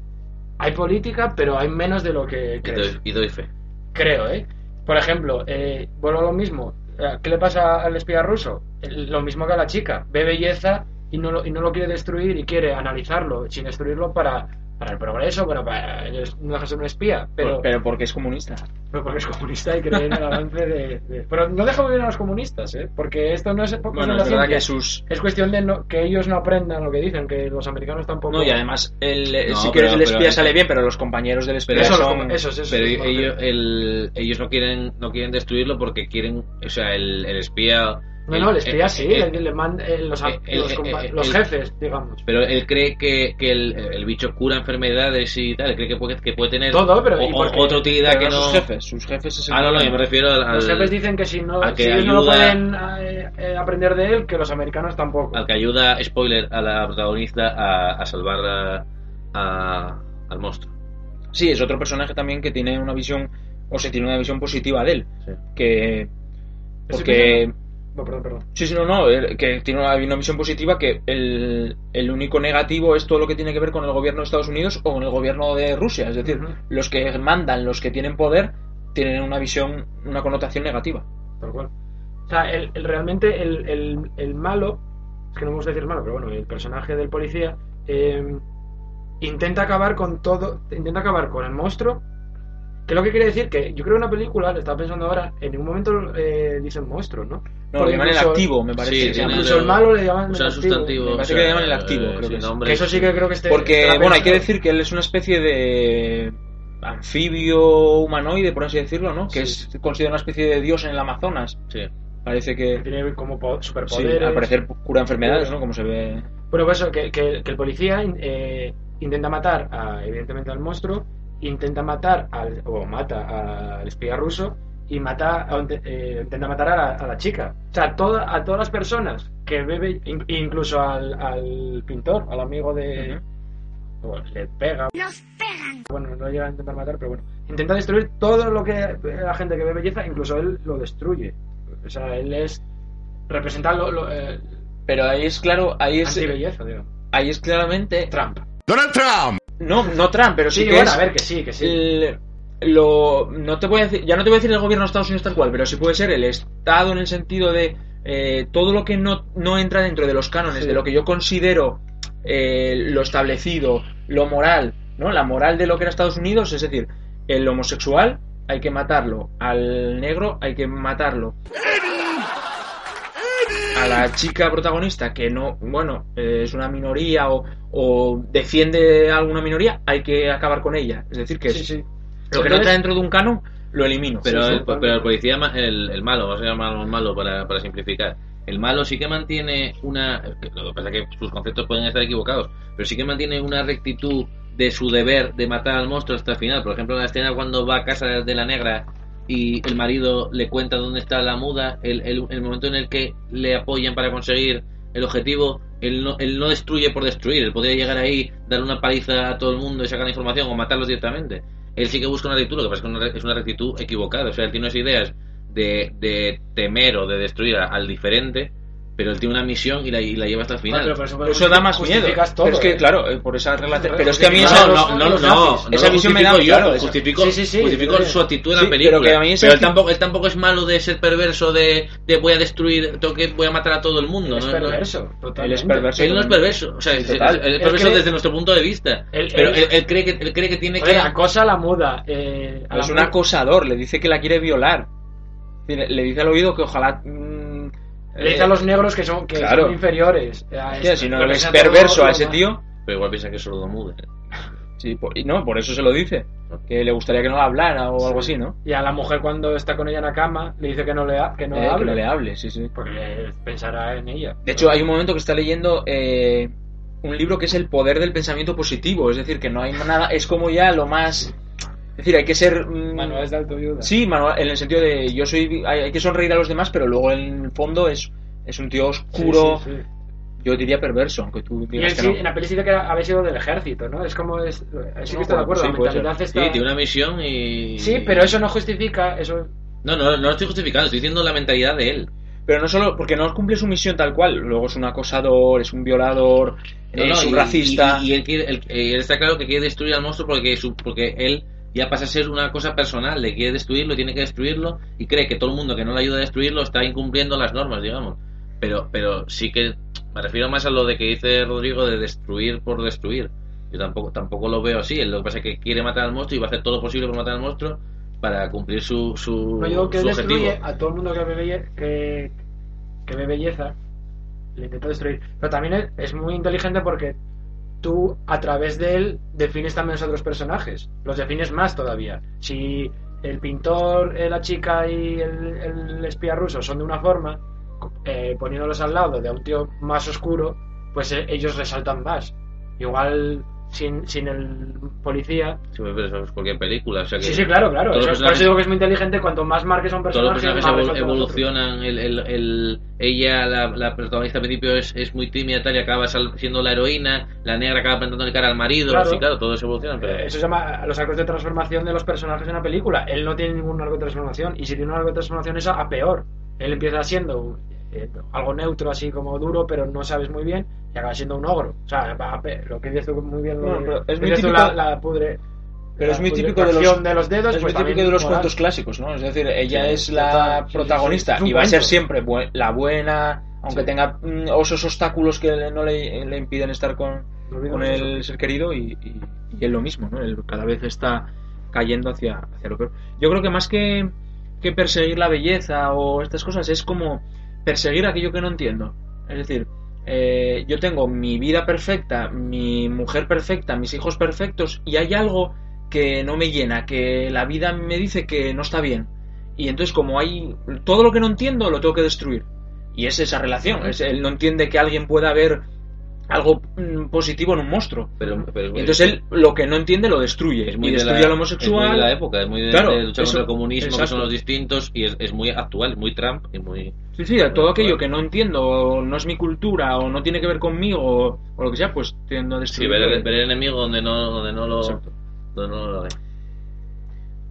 hay política, pero hay menos de lo que Y crees. doy, y doy fe. Creo, ¿eh? Por ejemplo, eh, vuelvo a lo mismo. Eh, ¿Qué le pasa al espía ruso? Lo mismo que a la chica. Ve belleza y no lo, y no lo quiere destruir y quiere analizarlo sin destruirlo para, para el progreso, bueno, para no deja de ser un espía, pero, pero porque es comunista. pero porque es comunista y cree en el avance de, de- Pero no deja muy bien a los comunistas, ¿eh? Porque esto no es Bueno, es la verdad ciencia. que sus... Es cuestión de no- que ellos no aprendan lo que dicen, que los americanos tampoco. No, y además, el, No, si pero- quieres el espía pero- sale bien, pero los compañeros del espía Eso, son... com- esos, esos, Pero ellos, el- ellos no quieren no quieren destruirlo porque quieren, o sea, el, el espía No, no, el espía él- sí, él- le- le manda- eh, los, jefes, digamos. Pero él cree que, que el, el bicho cura enfermedades y tal, él cree que puede, que puede tener Todo, pero- otra utilidad Pero que no sus jefes, sus jefes es el Ah, no, no, yo me refiero al, Los jefes dicen que si no, a que si no pueden eh, eh, aprender de él, que los americanos tampoco. al que ayuda, spoiler, a la protagonista a, a salvar a- a- al monstruo. Sí, es otro personaje también que tiene una visión, o se tiene una visión positiva de él. Que. Porque. No, perdón, perdón. Sí, sí, no, no, que tiene una, una visión positiva que el, el único negativo es todo lo que tiene que ver con el gobierno de Estados Unidos o con el gobierno de Rusia. Es decir, los que mandan, los que tienen poder, tienen una visión, una connotación negativa. Tal cual. O sea, el, el- realmente el, el, el malo, es que no me gusta decir malo, pero bueno, el personaje del policía eh, intenta acabar con todo, intenta acabar con el monstruo. Que lo que quiere decir que yo creo que una película, le estaba pensando ahora, en ningún momento eh, dicen monstruo, ¿no? No, lo llaman el activo, me parece. Sí, que incluso el malo le llaman usa el sustantivo. Me o parece sea, que le llaman el activo, eh, creo que es. nombre, Que eso sí que creo que esté. Porque, bueno, hay que decir que él es una especie de anfibio humanoide, por así decirlo, ¿no? Que Sí. es considerado una especie de dios en el Amazonas. Sí. Parece que, Tiene como po- sí, superpoderes. al parecer cura enfermedades, ¿no? Como se ve. Bueno, pues eso, que, que- que el policía eh, intenta matar, a, evidentemente, al monstruo, intenta matar, al, o mata al espía ruso, y mata, a- eh, intenta matar a la, a la chica. O sea, toda, a todas las personas que bebe, in- incluso al, al pintor, al amigo de... bueno, le pega. Bueno, no llega a intentar matar, pero bueno. Intenta destruir todo lo que la gente que ve belleza, incluso él lo destruye. O sea, él es... Representa lo, lo, eh, Pero ahí es claro, ahí es, anti-belleza, digo. ahí es claramente. Trump. Donald Trump. No, no Trump, pero sí, Sí, que bueno, es a ver, que sí, que sí. el- lo, no te voy a decir, ya no te voy a decir el gobierno de Estados Unidos tal cual, pero sí puede ser el Estado en el sentido de eh, todo lo que no, no entra dentro de los cánones, Sí. de lo que yo considero eh, lo establecido, lo moral, ¿no? La moral de lo que era Estados Unidos, es decir, el homosexual hay que matarlo, al negro hay que matarlo. A la chica protagonista que no, bueno, eh, es una minoría o, o defiende a alguna minoría, hay que acabar con ella. Es decir, que Sí, es- sí. Lo que no entra dentro de un canon, lo elimino. Pero, Sí, el, pero el policía, ma- el, el malo, vamos a llamarlo malo para, para simplificar. El malo sí que mantiene una. Lo que pasa es que sus conceptos pueden estar equivocados, pero sí que mantiene una rectitud de su deber de matar al monstruo hasta el final. Por ejemplo, la escena cuando va a casa de la negra y el marido le cuenta dónde está la muda, el, el, el momento en el que le apoyan para conseguir el objetivo, él no, él no destruye por destruir, él podría llegar ahí, dar una paliza a todo el mundo y sacar la información o matarlos directamente. Él sí que busca una rectitud, lo que pasa es que es una rectitud equivocada, o sea, él tiene unas ideas de, de temer o de destruir al diferente, pero él tiene una misión y la, y la lleva hasta el final. Ah, pero por eso, Eso da más miedo. todo, pero es que, ¿eh? claro, eh, por esa relación. Pero es que a mí No, esa, no, no, no, los no, Esa lo visión me da- yo, claro, justifico, Sí, sí, sí, justifico sí. su actitud en la película. pero que a mí Pero él tampoco, él tampoco es malo de ser perverso de, de voy a destruir, tengo que voy a matar a todo el mundo. es ¿no? No- perverso, Él es perverso. Él no es perverso, o sea, Sí, es, es- es Él perverso desde nuestro punto de vista. Él- pero él- él, él cree que él cree que tiene que acosa a la muda. Eh, a la Es un acosador, le dice que la quiere violar. Le le dice al oído que ojalá. Le dice eh, a los negros que son, que claro. son inferiores. a hostia, esto. si no que es perverso a ese tío. Pero igual piensa que es sordo mudo. Sí, por, y no, por eso se lo dice. Que le gustaría que no hablara o algo así, ¿no? Y a la mujer cuando está con ella en la cama le dice que no le, ha- que no Eh, que hable. no le hable, sí, sí. Porque pensará en ella. De hecho, hay un momento que está leyendo eh, un libro que es El poder del pensamiento positivo. Es decir, que no hay nada. Es como ya lo más. Es decir, hay que ser. mm, Manuales de autoayuda. Sí, manual- en el sentido de yo soy. Hay, hay que sonreír a los demás, pero luego en el fondo es, es un tío oscuro. sí, sí. Yo diría perverso, aunque tú digas que sí, no. en la peli sí dice que había sido del ejército, ¿no? Es como. Es, sí que No, estoy de acuerdo, sí, la mentalidad está. Sí, tiene una misión y. Sí, pero eso no justifica. Eso. No, no, no lo estoy justificando, estoy diciendo la mentalidad de él. Pero no solo porque no cumple su misión tal cual. Luego es un acosador, es un violador, No, es no, un y- racista. Y, y él, quiere- él- eh, él está claro que quiere destruir al monstruo porque, su- porque él ya pasa a ser una cosa personal, le quiere destruirlo, tiene que destruirlo y cree que todo el mundo que no le ayuda a destruirlo está incumpliendo las normas, digamos. Pero, pero sí que me refiero más a lo de que dice Rodrigo de destruir por destruir. Yo tampoco, tampoco lo veo así. Lo que pasa es que quiere matar al monstruo y va a hacer todo lo posible por matar al monstruo para cumplir su, su, No digo que su destruye objetivo. a todo el mundo que ve, belle- que, que ve belleza. Le intenta destruir. Pero también es, es muy inteligente porque tú, a través de él, defines también los otros personajes. Los defines más todavía. Si el pintor, eh, la chica y el, espía ruso son de una forma, eh, poniéndolos al lado de un tío más oscuro, pues eh, ellos resaltan más. Igual sin, sin el policía. Sí, pero eso es cualquier película. O sea que Sí, sí, claro, claro. todos Eso, los por eso personajes- digo que es muy inteligente. Cuanto más marques a un todos los personaje, personajes resaltan los otros. evolucionan. El, el, el- ella, la, la protagonista al principio, es, es muy tímida tal, y acaba sal- siendo la heroína. La negra acaba plantándole cara al marido. Claro. Claro, todos evolucionan. Pero Eh, Eso se llama los arcos de transformación de los personajes en una película. Él no tiene ningún arco de transformación. Y si tiene un arco de transformación es a, a peor. Él empieza siendo eh, algo neutro, así como duro, pero no sabes muy bien. Y acaba siendo un ogro. O sea, va a pe- lo que dices tú muy bien. lo es muy típico- la, la pudre. Pero la es muy típico de los, de los dedos. es pues muy típico de los moral. cuentos clásicos, ¿no? Es decir, ella Sí, es la sí, protagonista sí. Es un y va a ser siempre bu- la buena, aunque tenga mm, esos obstáculos que no le, le impiden estar con, No con eso. el ser querido y, y, y él lo mismo, ¿no? Él cada vez está cayendo hacia, hacia lo peor. Yo creo que más que, que perseguir la belleza o estas cosas es como perseguir aquello que no entiendo. Es decir, eh, yo tengo mi vida perfecta, mi mujer perfecta, mis hijos perfectos y hay algo que no me llena, que la vida me dice que no está bien. Y entonces como hay todo lo que no entiendo lo tengo que destruir. Y es esa relación. Es, él no entiende que alguien pueda ver algo mm, positivo en un monstruo. pero, pero Y entonces él lo que no entiende lo destruye. es y muy de destruye la, al es homosexual. muy de la época, es muy de, Claro, de luchar eso- contra el comunismo, que exacto. son los distintos, y es, es muy actual, muy Trump y muy. Sí, sí, a todo Bueno, aquello claro. que no entiendo, o no es mi cultura, o no tiene que ver conmigo, o, o lo que sea, pues tiendo a Sí, destruir. ver el, ver el enemigo donde no, donde no lo. Donde no lo ve.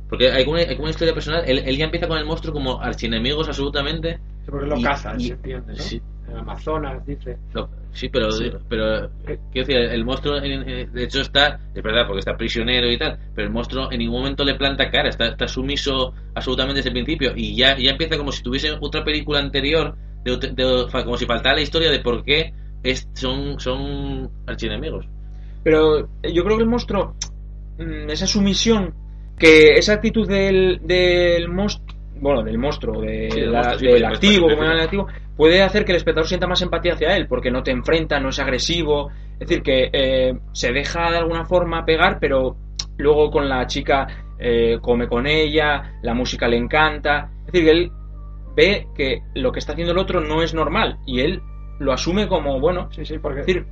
Porque hay como, una, hay como una historia personal. Él, él ya empieza con el monstruo como archienemigos absolutamente. Sí, porque lo Y- cazan, y- ¿se entiende? ¿no? sí. En Amazonas, dice. Sí, pero, Sí. pero quiero decir, el monstruo, de hecho, está, es verdad, porque está prisionero y tal, pero el monstruo en ningún momento le planta cara, está, está sumiso absolutamente desde el principio y ya, ya empieza como si tuviese otra película anterior, de, como si faltara la historia de por qué es, son, son archienemigos. Pero eh, yo creo que el monstruo, mm, esa sumisión, que esa actitud del, del monstruo, bueno, del monstruo, de Sí, del la- monstruo, sí, del pues, activo, pues, como era el activo, puede hacer que el espectador sienta más empatía hacia él, porque no te enfrenta, no es agresivo, es decir, que eh, se deja de alguna forma pegar, pero luego con la chica eh, come con ella, la música le encanta, es decir, que él ve que lo que está haciendo el otro no es normal y él lo asume como bueno, Sí, sí, porque es decir,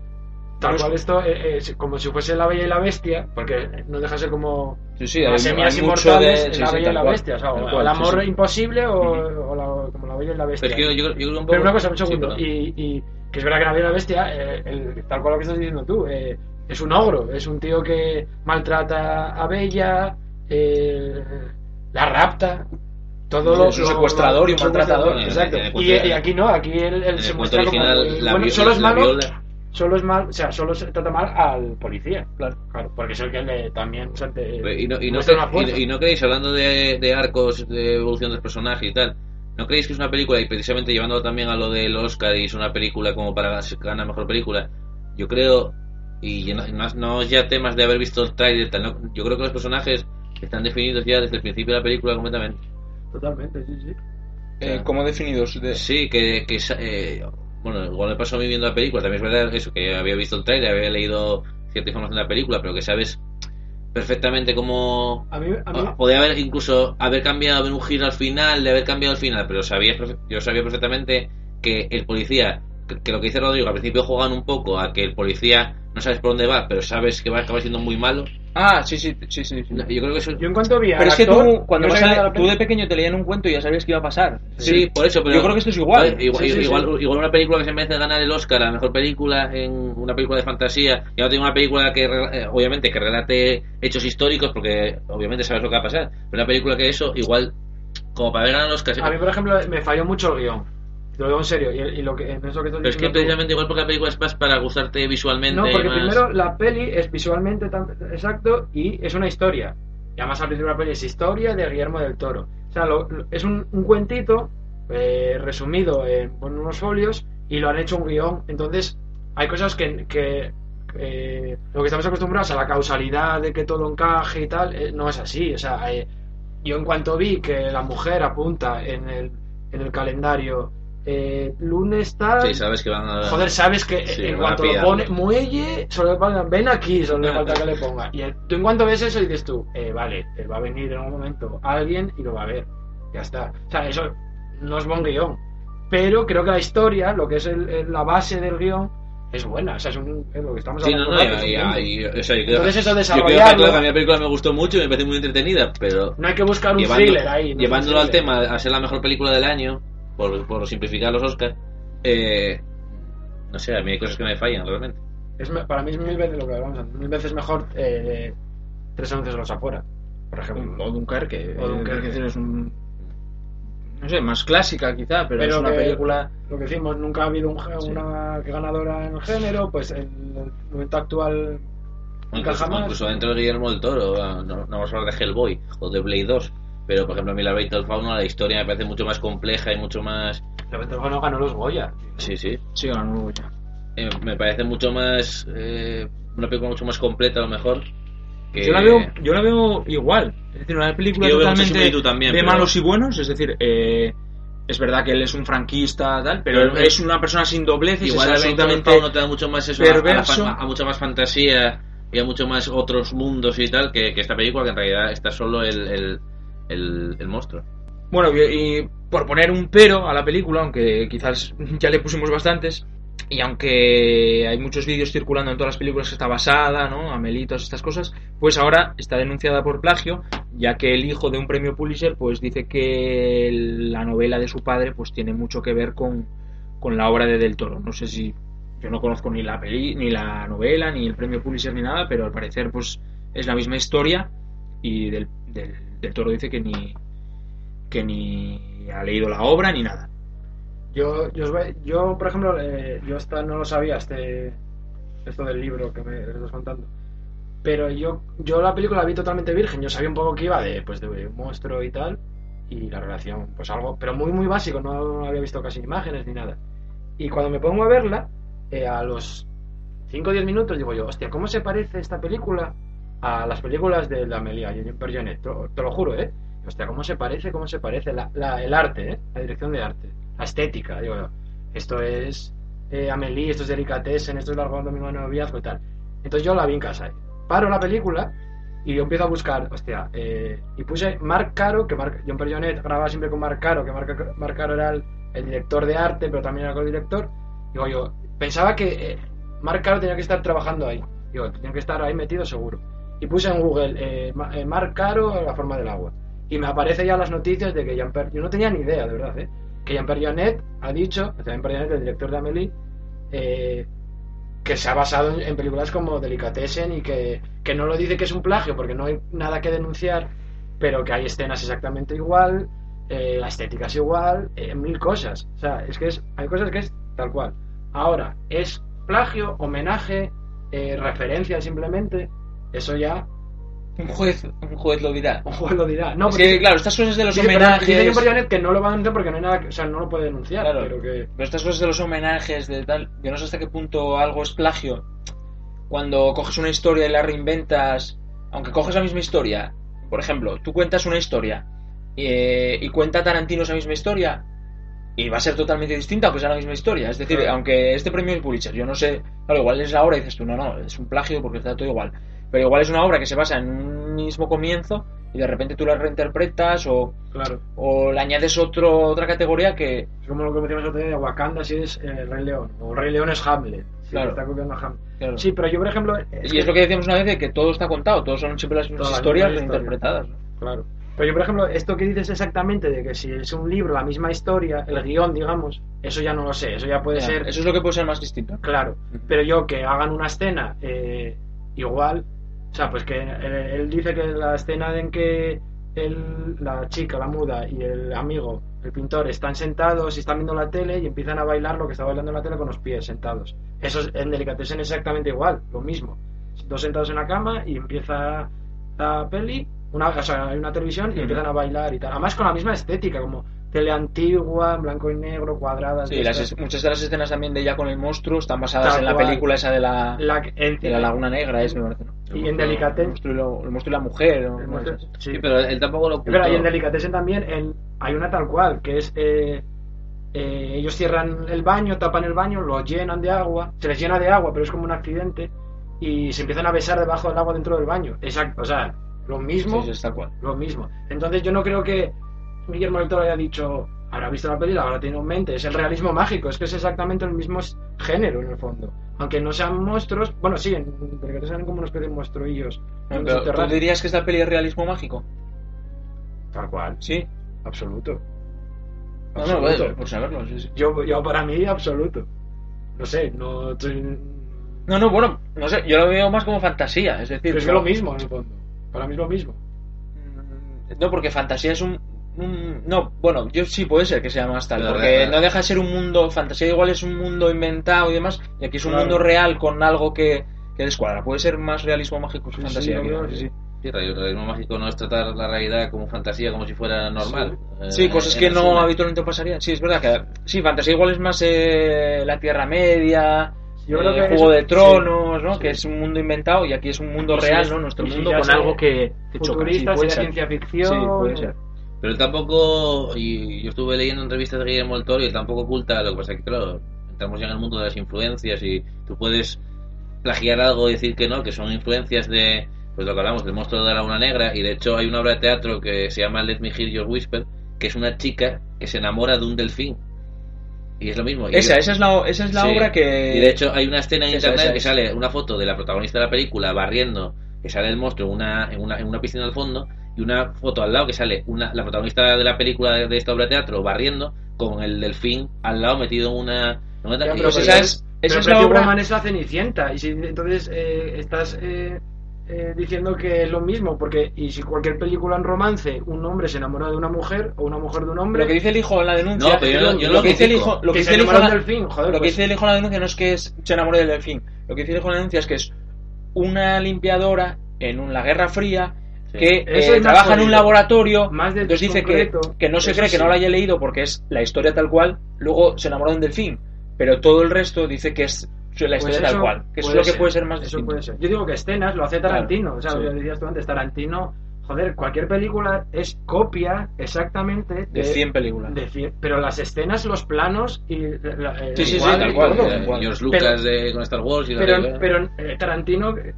tal cual esto eh, es como si fuese la bella y la bestia, porque no deja de ser como Sí, sí, las semillas inmortales, de- sí, la bella y la cual, bestia, o sea, o cual, el amor imposible o, o la- como la bella y la bestia. Pero yo, yo, yo un poco... Pero una cosa, un segundo, y, y que es verdad que la bella y la bestia, eh, el- tal cual lo que estás diciendo tú, eh, es un ogro, es un tío que maltrata a Bella, eh, la rapta, todo lo, es un lo- secuestrador y un maltratador. Exacto. Y, y aquí no, aquí él, él se muestra como original, la, bueno, solo es malo, solo es mal, o sea, solo se trata mal al policía, claro, claro, porque es el que le también o sea, te- Y no, y, no muestra cre- una fuerza. y- y no creéis, hablando de, de arcos de evolución del personaje y tal, ¿no creéis que es una película, y precisamente llevándolo también a lo del Oscar y es una película como para ganar mejor película? Yo creo, y no, no, ya temas de haber visto el trailer, tal, no, yo creo que los personajes están definidos ya desde el principio de la película completamente. Totalmente, sí, sí. eh, como definidos de... Sí, que, que eh, bueno, igual me pasó a mí viendo la película, también es verdad eso, que había visto el trailer, había leído cierta información de la película, pero que sabes perfectamente cómo A mí, a mí Ah, Podía haber incluso haber cambiado, haber un giro al final, de haber cambiado al final, pero sabía, perfe- yo sabía perfectamente que el policía, que, que lo que dice Rodrigo, al principio juegan un poco a que el policía no sabes por dónde va, pero sabes que va a acabar siendo muy malo. Ah, sí, sí, sí, sí. sí. Yo creo que eso... yo en cuanto vi al Pero es que actor, tú, cuando vas a, tú de pequeño te leían un cuento y ya sabías que iba a pasar. Sí, por eso, pero Yo creo que esto es igual. Igual, Sí, sí, igual, sí. igual una película que se merece ganar el Oscar a la mejor película en una película de fantasía, y no tengo una película que eh, obviamente que relate hechos históricos porque obviamente sabes lo que va a pasar, pero una película que eso igual como para ver ganar el Oscar. A mí, por ejemplo, me falló mucho el guion. Te lo digo en serio. Y, y lo que, en eso que Pero es que diciendo tú- precisamente igual porque la película es más para gustarte visualmente. No, porque más- primero la peli es visualmente tan exacto y es una historia. Y además al principio de la peli es historia de Guillermo del Toro. O sea, lo- lo- es un, un cuentito eh, resumido en, en unos folios y lo han hecho un guion. Entonces, hay cosas que, que, eh, lo que estamos acostumbrados a la causalidad de que todo encaje y tal, eh, no es así. O sea, eh, yo en cuanto vi que la mujer apunta en el, en el calendario eh, lunes tal, Sí, sabes que van a. Joder, sabes que Sí, en cuanto lo pone, muelle, solo le falta, ven aquí, solo le falta que le ponga. Y el- tú en cuanto ves eso dices tú, eh, vale, va a venir en un momento alguien y lo va a ver. Ya está. O sea, eso no es buen guion. pero creo que la historia, lo que es el- el- la base del guion, es buena. O sea, es, un, es lo que estamos Sí, no, hablando. no, rato, es un y- y- cuento. y- o sea, yo creo- Entonces eso yo creo que desarrollarlo- a mí la película me gustó mucho y me parece muy entretenida, pero No hay que buscar un llevando- thriller ahí. no llevándolo al tema a ser la mejor película del año, por, por simplificar los Oscars, eh, no sé, a mí hay cosas que me fallan realmente. Es para mí es mil veces lo que hablamos antes, mil veces mejor eh, Tres anuncios de los afuera, por ejemplo. O Dunkerque. O eh, Dunkerque. es decir, es un. No sé, más clásica quizá, pero, es una que- película. Lo que decimos, nunca ha habido un Sí. una ganadora en el género, pues en el momento actual incluso, jamás. incluso dentro de Guillermo del Toro, no, no vamos a hablar de Hellboy o de Blade 2, pero por ejemplo a mí la Battle Fauna, la historia me parece mucho más compleja y mucho más... La Battle Fauna ganó los Goya. Sí, sí. Sí, ganó ya. Eh, me parece mucho más... eh, una película mucho más completa a lo mejor. Que... Yo la veo, yo la veo igual. Es decir, una película Yo totalmente también, de pero- malos y buenos. Es decir, eh, es verdad que él es un franquista, tal, pero es una persona sin dobleces, Igual es absolutamente Fauna te da mucho más eso, a- a, perverso. fa- a mucha más fantasía y a mucho más otros mundos y tal que, que esta película que en realidad está solo el, el, el, el monstruo. Bueno, y, por poner un pero a la película, aunque quizás ya le pusimos bastantes, y aunque hay muchos vídeos circulando en todas las películas que está basada, ¿no? Amelitos, estas cosas, pues ahora está denunciada por plagio, ya que el hijo de un premio Pulitzer, pues dice que la novela de su padre, pues tiene mucho que ver con, con la obra de Del Toro. No sé si yo no conozco ni la peli, ni la novela, ni el premio Pulitzer, ni nada, pero al parecer, pues es la misma historia y del, del, del Toro dice que ni que ni ha leído la obra ni nada. Yo, yo, yo por ejemplo, eh, yo esta no lo sabía, este, esto del libro que me estás contando. Pero yo, yo la película la vi totalmente virgen. Yo sabía un poco que iba de, pues, de un monstruo y tal. Y la relación, pues algo, pero muy, muy básico. No había visto casi imágenes ni nada. Y cuando me pongo a verla, eh, a los 5 o 10 minutos digo yo, hostia, ¿cómo se parece esta película a las películas de la Amelia y Perjonet? Te, te lo juro, ¿eh? Hostia, ¿cómo se parece? ¿Cómo se parece? La, la- el arte, ¿eh? La dirección de arte. La estética, digo. Esto es eh, Amelie, esto es Delicatessen, esto es Largo Domingo de Noviazgo y tal. Entonces yo la vi en casa. ¿eh? Paro la película y yo empiezo a buscar, hostia, eh, y puse Marc Caro, que Marc, John Perjonet grababa siempre con Marc Caro, que Marc, Marc Caro era el, director de arte, pero también era el director. Digo yo, pensaba que eh, Caro tenía que estar trabajando ahí. Digo, tenía que estar ahí metido seguro. Y puse en Google, eh, eh, Marc Caro, la forma del agua. Y me aparece ya las noticias de que Jean Per... Yo no tenía ni idea, de verdad, ¿eh? Que Jean Perjonet ha dicho, Jean Perjonet, el director de Amélie, eh, que se ha basado en películas como Delicatessen y que, que no lo dice que es un plagio porque no hay nada que denunciar, pero que hay escenas exactamente igual, eh, la estética es igual, eh, mil cosas. O sea, es que es, hay cosas que es tal cual. Ahora, ¿es plagio, homenaje, eh, referencia simplemente? Eso ya Un juez, un juez lo dirá. un juez lo dirá. No, Es porque- que, claro, estas cosas de los Dice, pero homenajes. dice John que no lo va a denunciar porque no hay nada, que- o sea, no lo puede denunciar, Claro. pero que Pero estas cosas de los homenajes, de tal, yo no sé hasta qué punto algo es plagio. Cuando coges una historia y la reinventas, aunque coges la misma historia, por ejemplo, tú cuentas una historia eh, y cuenta Tarantino esa misma historia y va a ser totalmente distinta aunque sea la misma historia. Es decir, Claro. aunque este premio es Pulitzer, yo no sé, claro, igual es la y dices tú, no, no, es un plagio porque está todo igual. Pero igual es una obra que se basa en un mismo comienzo y de repente tú la reinterpretas o, claro. o le añades otro, otra categoría que, Es como lo que decíamos otro día de Wakanda si es eh, el Rey León, o Rey León es Hamlet. si Claro. está copiando a Hamlet. claro, Sí, pero yo, por ejemplo. Y es lo que decíamos una vez de que todo está contado, todos son siempre las mismas historias reinterpretadas. ¿no? Claro. Pero yo, por ejemplo, esto que dices exactamente de que si es un libro, la misma historia, el guion, digamos, eso ya no lo sé. Eso ya puede Ya, ser. Eso es lo que puede ser más distinto. Claro. Pero yo que hagan una escena eh, igual. O sea, pues que eh, él dice que la escena en que el- la chica, la muda y el amigo, el pintor, están sentados y están viendo la tele y empiezan a bailar lo que está bailando en la tele con los pies sentados. Eso es, en Delicatessen es exactamente igual, lo mismo. Dos sentados en la cama y empieza la peli, una, o sea, hay una televisión y empiezan a bailar y tal. Además con la misma estética, como tele antigua, en blanco y negro. Sí, las, es- muchas de las escenas también de ella con el monstruo están basadas Tal en la película esa de la, de la Laguna Negra, es, me parece. ¿no? Y en El Delicatessen- monstruo el monstruo y la mujer. pero él tampoco lo verdad, y en. Delicatessen también en- hay una tal cual, que es eh, eh, ellos cierran el baño, tapan el baño, lo llenan de agua, se les llena de agua, pero es como un accidente, y se empiezan a besar debajo del agua dentro del baño. Exacto, o sea, lo mismo, Sí, sí, es tal cual. lo mismo. Entonces yo no creo que Guillermo del Toro haya dicho, habrá visto la película, ahora tiene en mente, es el realismo mágico, es que es exactamente el mismo género en el fondo. Aunque no sean monstruos, bueno, sí, en que salen como una especie de monstruillos. No, en pero, ¿Tú dirías que esta peli es realismo mágico? Tal cual, Sí. absoluto. No, no, Absoluto. bueno, por saberlo. sí, sí. Yo, yo para mí, absoluto. No sé, no estoy... No, no, bueno, no sé, yo lo veo más como fantasía, es decir... Pero es que lo mismo en el fondo. Para mí es lo mismo. No, porque fantasía es un- No, bueno, yo sí puede ser que sea más tal, porque real. no deja de ser un mundo... Fantasía igual es un mundo inventado y demás, y aquí es un Claro. mundo real con algo que, que descuadra. Puede ser más realismo mágico que Sí, fantasía. sí, sí, el realismo mágico no es tratar la realidad como fantasía, como si fuera normal. Eh, Sí, cosas en que no habitualmente pasarían. Sí, es verdad que sí, fantasía igual es más eh, la Tierra Media, Yo creo eh, Juego eso- de Tronos, sí, ¿no? sí. Que es un mundo inventado y aquí es un mundo Y si real, es- ¿no? Nuestro mundo con algo que, que choca. Sí, puede ser. ciencia ficción. Sí, puede ser. Pero él tampoco, y yo estuve leyendo entrevistas de Guillermo del Toro y él tampoco oculta, lo que pasa es que claro, entramos ya en el mundo de las influencias y tú puedes plagiar algo y decir que no, que son influencias de, pues lo que hablamos, del monstruo de la luna negra y de hecho hay una obra de teatro que se llama Let Me Hear Your Whisper, que es una chica que se enamora de un delfín. Y es lo mismo. Esa, yo- esa es la, esa es la Sí. obra que... Y de hecho hay una escena en Esa, internet esa que sale una foto de la protagonista de la película barriendo, que sale el monstruo en una, en una, en una piscina al fondo, y una foto al lado que sale una, la protagonista de la película de, de esta obra de teatro barriendo con el delfín al lado metido en una... una- Ya, pero esa es, Pero esa es la obra... Woman es la Cenicienta. Y si entonces eh, estás eh, eh, diciendo que es lo mismo, porque y si cualquier película en romance un hombre se enamora de una mujer o una mujer de un hombre, Lo que dice el hijo en la denuncia... No, pero yo no- yo no lo lo que dice el hijo... Lo que que dice el hijo la- delfín, joder, Lo que dice el hijo en la denuncia no es que es, se enamore del delfín. Lo que dice el hijo en la denuncia es que es una limpiadora en un- la Guerra Fría. Que Eso eh, es trabaja en un laboratorio. Más de entonces dice que, que no se eso cree que sí. no lo haya leído porque es la historia tal cual. Luego se enamora de un delfín. Pero todo el resto dice que es la pues historia tal eso cual. Que es lo que ser, puede ser más Eso distinto. puede ser. Yo digo que escenas lo hace Tarantino. o sea, sí. lo que decías tú antes, Tarantino, joder, cualquier película es copia exactamente De 100 películas. de cien- pero las escenas, los planos y la- eh, Sí, sí, sí, igual, tal y cual, tal. George Lucas de, con Star Wars y la pero, regla. pero eh, Tarantino eh,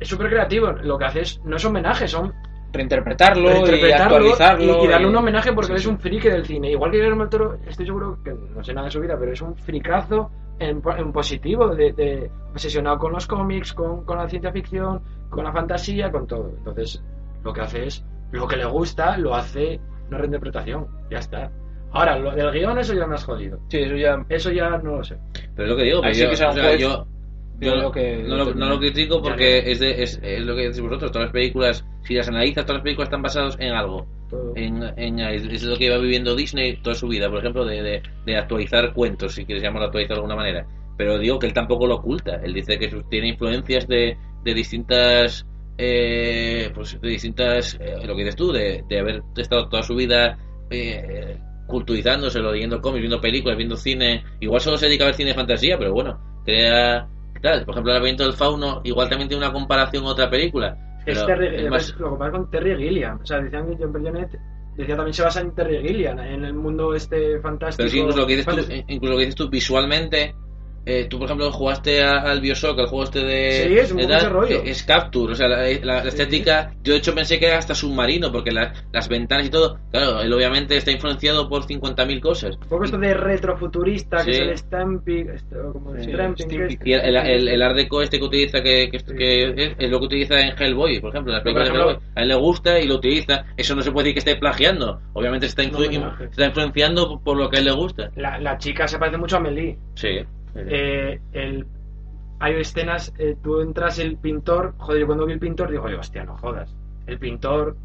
es súper creativo. Lo que hace es, no es homenaje, son Reinterpretarlo, y reinterpretarlo actualizarlo. y, y darle y- un homenaje porque Sí, él es un friki del cine. Igual que Guillermo del Toro, estoy seguro que no sé nada de su vida, pero es un fricazo en, en positivo, de, de- obsesionado con los cómics, con, con la ciencia ficción, con la fantasía, con todo. Entonces, lo que hace es, lo que le gusta, lo hace una reinterpretación. Ya está. Ahora, lo del guion, eso ya me has jodido. Sí, eso ya. Eso ya no lo sé. Pero es lo que digo, Ahí pero sí yo, que sea o un sea, juez. yo, Yo yo creo que no, lo, no lo critico porque es, de, es, es lo que decís vosotros. Todas las películas, si las analizas, todas las películas están basadas en algo. En, en- es, lo que iba viviendo Disney toda su vida, por ejemplo, de, de, de actualizar cuentos, si quieres llamarlo actualizar de alguna manera. Pero digo que él tampoco lo oculta. Él dice que tiene influencias de, de distintas. Eh, pues de distintas. eh, lo que dices tú, de, de haber estado toda su vida. Eh, culturizándoselo, leyendo cómics, viendo películas, viendo cine. Igual solo se dedica a ver cine de fantasía, pero bueno, crea. Por ejemplo, El laberinto del fauno, igual también tiene una comparación a otra película. Es Terry- es más- lo comparas con Terry Gilliam. O sea, decían que John Berjonet decía también se basa en Terry Gilliam, en el mundo este fantástico. Pero incluso lo que dices tú, incluso lo que dices tú visualmente, eh, tú por ejemplo jugaste al Bioshock, al juego este de, Sí, es un tal, rollo. eh, es Capture, o sea, la, la- la estética, yo de hecho pensé que era hasta submarino, porque la- las ventanas y todo, claro, él obviamente está influenciado por 50.000 cosas. Un poco esto de retrofuturista, que Sí. es el stamping, esto, como el Sí, stamping, que es- Y el, el, el- el art deco este que utiliza, que, que, que es, es lo que utiliza en Hellboy, por ejemplo, en las películas de Hellboy. A él le gusta y lo utiliza. Eso no se puede decir que esté plagiando. Obviamente está, influ- No, homenaje. está influenciando por lo que a él le gusta. la, la chica se parece mucho a Melee. Sí. Eh, el, hay escenas, eh, tú entras el pintor, joder, yo cuando vi el pintor digo, "Oye, hostia, no jodas. El pintor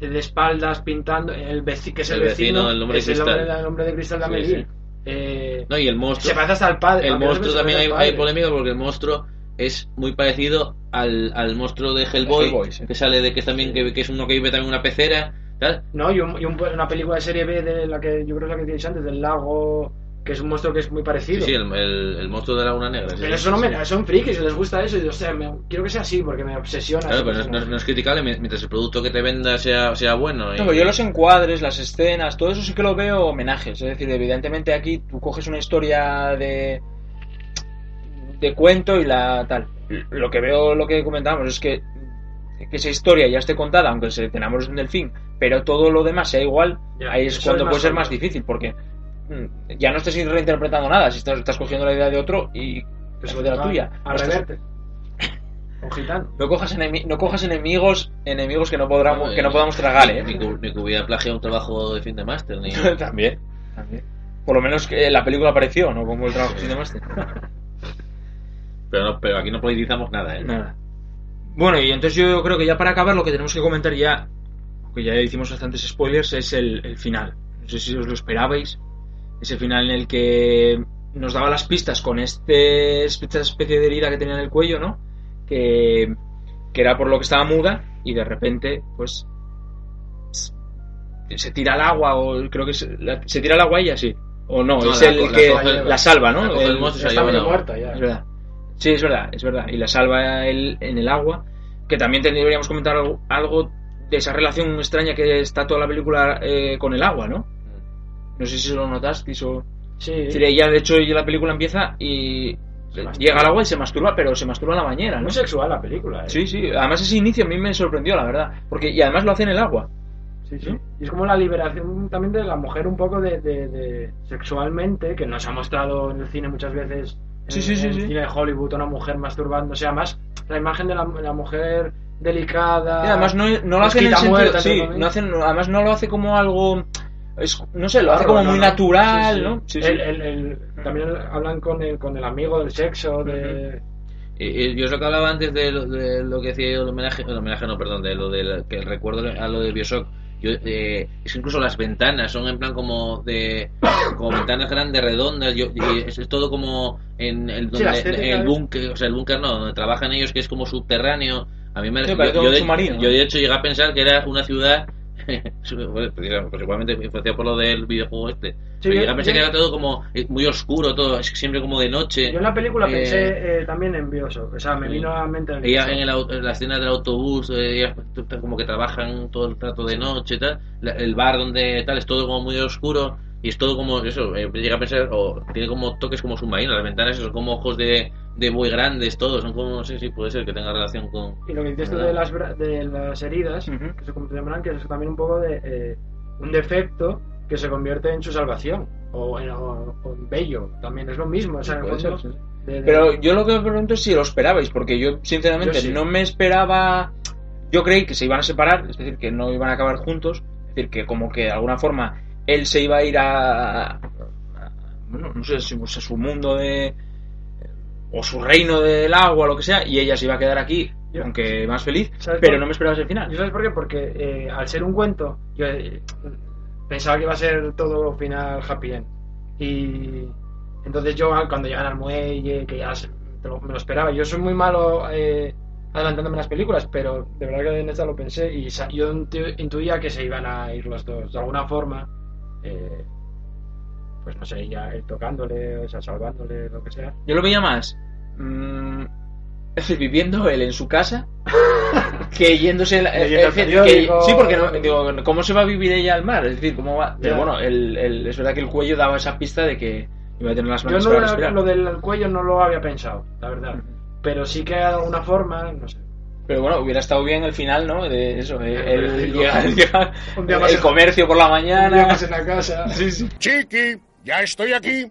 eh, de espaldas pintando, el veci- que es el, El vecino, el hombre de el cristal. hombre, el hombre de cristal de Sí, Amelie. sí. Eh, No, y el monstruo. se parece hasta al padre. El a mí monstruo también hay, polémica porque el monstruo es muy parecido al, al monstruo de Hellboy, Hellboy, sí. que sale de que es también que, que es uno que vive también en una pecera, tal. No, y, un- y un- una película de serie B de la que yo creo que es la que decíais antes, del lago, que es un monstruo que es muy parecido. sí, el, el- el monstruo de la luna negra. Pero sí, eso no sí. me, son frikis, les gusta eso. Y, o sea, me- quiero que sea así porque me obsesiona. Claro, pero no, es- no criticable mi- mientras el producto que te venda sea, sea bueno. y- No, yo los encuadres, las escenas, todo eso sí que lo veo homenajes. Es decir, evidentemente aquí tú coges una historia de de cuento y la tal. Lo que veo, lo que comentábamos es que que esa historia ya esté contada, aunque se te enamores de un delfín, pero todo lo demás sea igual, Ya, ahí es cuando es puede ser más difícil, porque ya no estás reinterpretando nada, si estás, estás cogiendo la idea de otro y Pues de la va tuya. A No estás- reverte. Un gitano. no cojas, enemi- no cojas enemigos enemigos que no, podamos, No, que no podamos tragar, Ni, ¿eh? ni que, ni que hubiera plagiado un trabajo de fin de máster, ni... también, también. Por lo menos que la película apareció, ¿no? Como el trabajo de máster. Pero, no, pero aquí no politizamos nada, ¿eh? Nada. Bueno, y entonces yo creo que ya para acabar lo que tenemos que comentar ya, que ya hicimos bastantes spoilers, es el, el final. No sé si os lo esperabais. Ese final en el que nos daba las pistas con este, esta especie de herida que tenía en el cuello, ¿no? Que, que era por lo que estaba muda y de repente, pues, se tira al agua o creo que se, la- se tira al agua ella, sí. O no, No, es la el la que la salva, ¿no? el monstruo y se lleva muerta ya. es verdad. Sí, es verdad, es verdad. Y la salva él en el agua. Que también deberíamos comentar algo, algo de esa relación extraña que está toda la película eh, con el agua, ¿no? No sé si lo notasteis o... Sí. Decir, ella, de hecho, ya la película empieza y llega al agua y se masturba, pero se masturba en la bañera, ¿no? Muy sexual la película, ¿eh? Sí, sí. Además ese inicio a mí me sorprendió, la verdad. Porque, y además lo hace en el agua. Sí, sí. Y es como la liberación también de la mujer un poco de, de- de sexualmente, que nos ha mostrado en el cine muchas veces, en, Sí, sí, sí, en el sí. cine de Hollywood, una mujer masturbándose, además la imagen de la, la mujer delicada. Además no, no lo en el mosquita sentido... muerta, sí, entre comillas. no hace, no- además no lo hace como algo... es- no sé, lo hace como no, muy no. natural, Sí, sí. ¿no? Sí, sí. El- el- el- también hablan con el, con el amigo del sexo, de... Y- y yo os lo que hablaba antes de lo, de lo que decía yo el homenaje, el homenaje no, perdón, de lo del que el recuerdo a lo de Bioshock. Yo, eh, es que incluso las ventanas son en plan como de como ventanas grandes redondas yo, y es, es todo como en el, donde, el búnker o sea el búnker no donde trabajan ellos que es como subterráneo a mí me Sí, yo, parece yo de, submarino, yo de hecho llegué a pensar que era una ciudad bueno, pues igualmente influenciado por lo del videojuego este. Sí, pero yo- a pensar yo- que era todo como eh, muy oscuro todo es siempre como de noche. Yo en la película Eh, pensé eh, también en Bioshock, o sea, me vino a la mente el ella en, el en la escena del autobús eh, ellas como que trabajan todo el trato de noche y tal La- el bar donde tal es todo como muy oscuro y es todo como eso eh, llega a pensar o tiene como toques como submarinos las ventanas son como ojos de, de buey grandes todos son como no sé si puede ser que tenga relación con Y lo que dices tú de las, bra- de las heridas, que se llamarán, que es también un poco de eh, un defecto que se convierte en su salvación. O en, o- o en bello, también es lo mismo. O sea, en el fondo, ser, sí. de- de- Pero yo lo que me pregunto es si lo esperabais, porque yo sinceramente Yo sí. no me esperaba. Yo creí que se iban a separar, es decir, que no iban a acabar juntos, es decir, que como que de alguna forma él se iba a ir a. a- bueno, no sé si pues, a su mundo de. O su reino del agua, lo que sea, y ella se iba a quedar aquí, Yo- aunque más feliz, ¿Sabes pero no me esperaba ese final. ¿Y sabes por qué? Porque eh, al ser un cuento, yo eh, pensaba que iba a ser todo final happy end. Y entonces yo al- cuando llegan al muelle, que ya se- lo- me lo esperaba, yo soy muy malo eh, adelantándome las películas, pero de verdad que en esta lo pensé y sa- yo intu- intuía que se iban a ir los dos de alguna forma. eh, pues no sé, ya él tocándole, o sea, salvándole, lo que sea. Yo lo veía más. Mm, es decir, viviendo él en su casa que yéndose la- el decir, que- sí porque no, digo cómo se va a vivir ella al mar es decir cómo va pero Ya. bueno el, el- es verdad que el cuello daba esa pista de que iba a tener las Yo manos no, para respirar lo del cuello no lo había pensado, la verdad. Pero sí que de alguna forma, no sé. pero bueno hubiera estado bien el final no de eso el, Un día más el en- comercio por la mañana en la casa. Sí, sí. Chiqui, ya estoy aquí.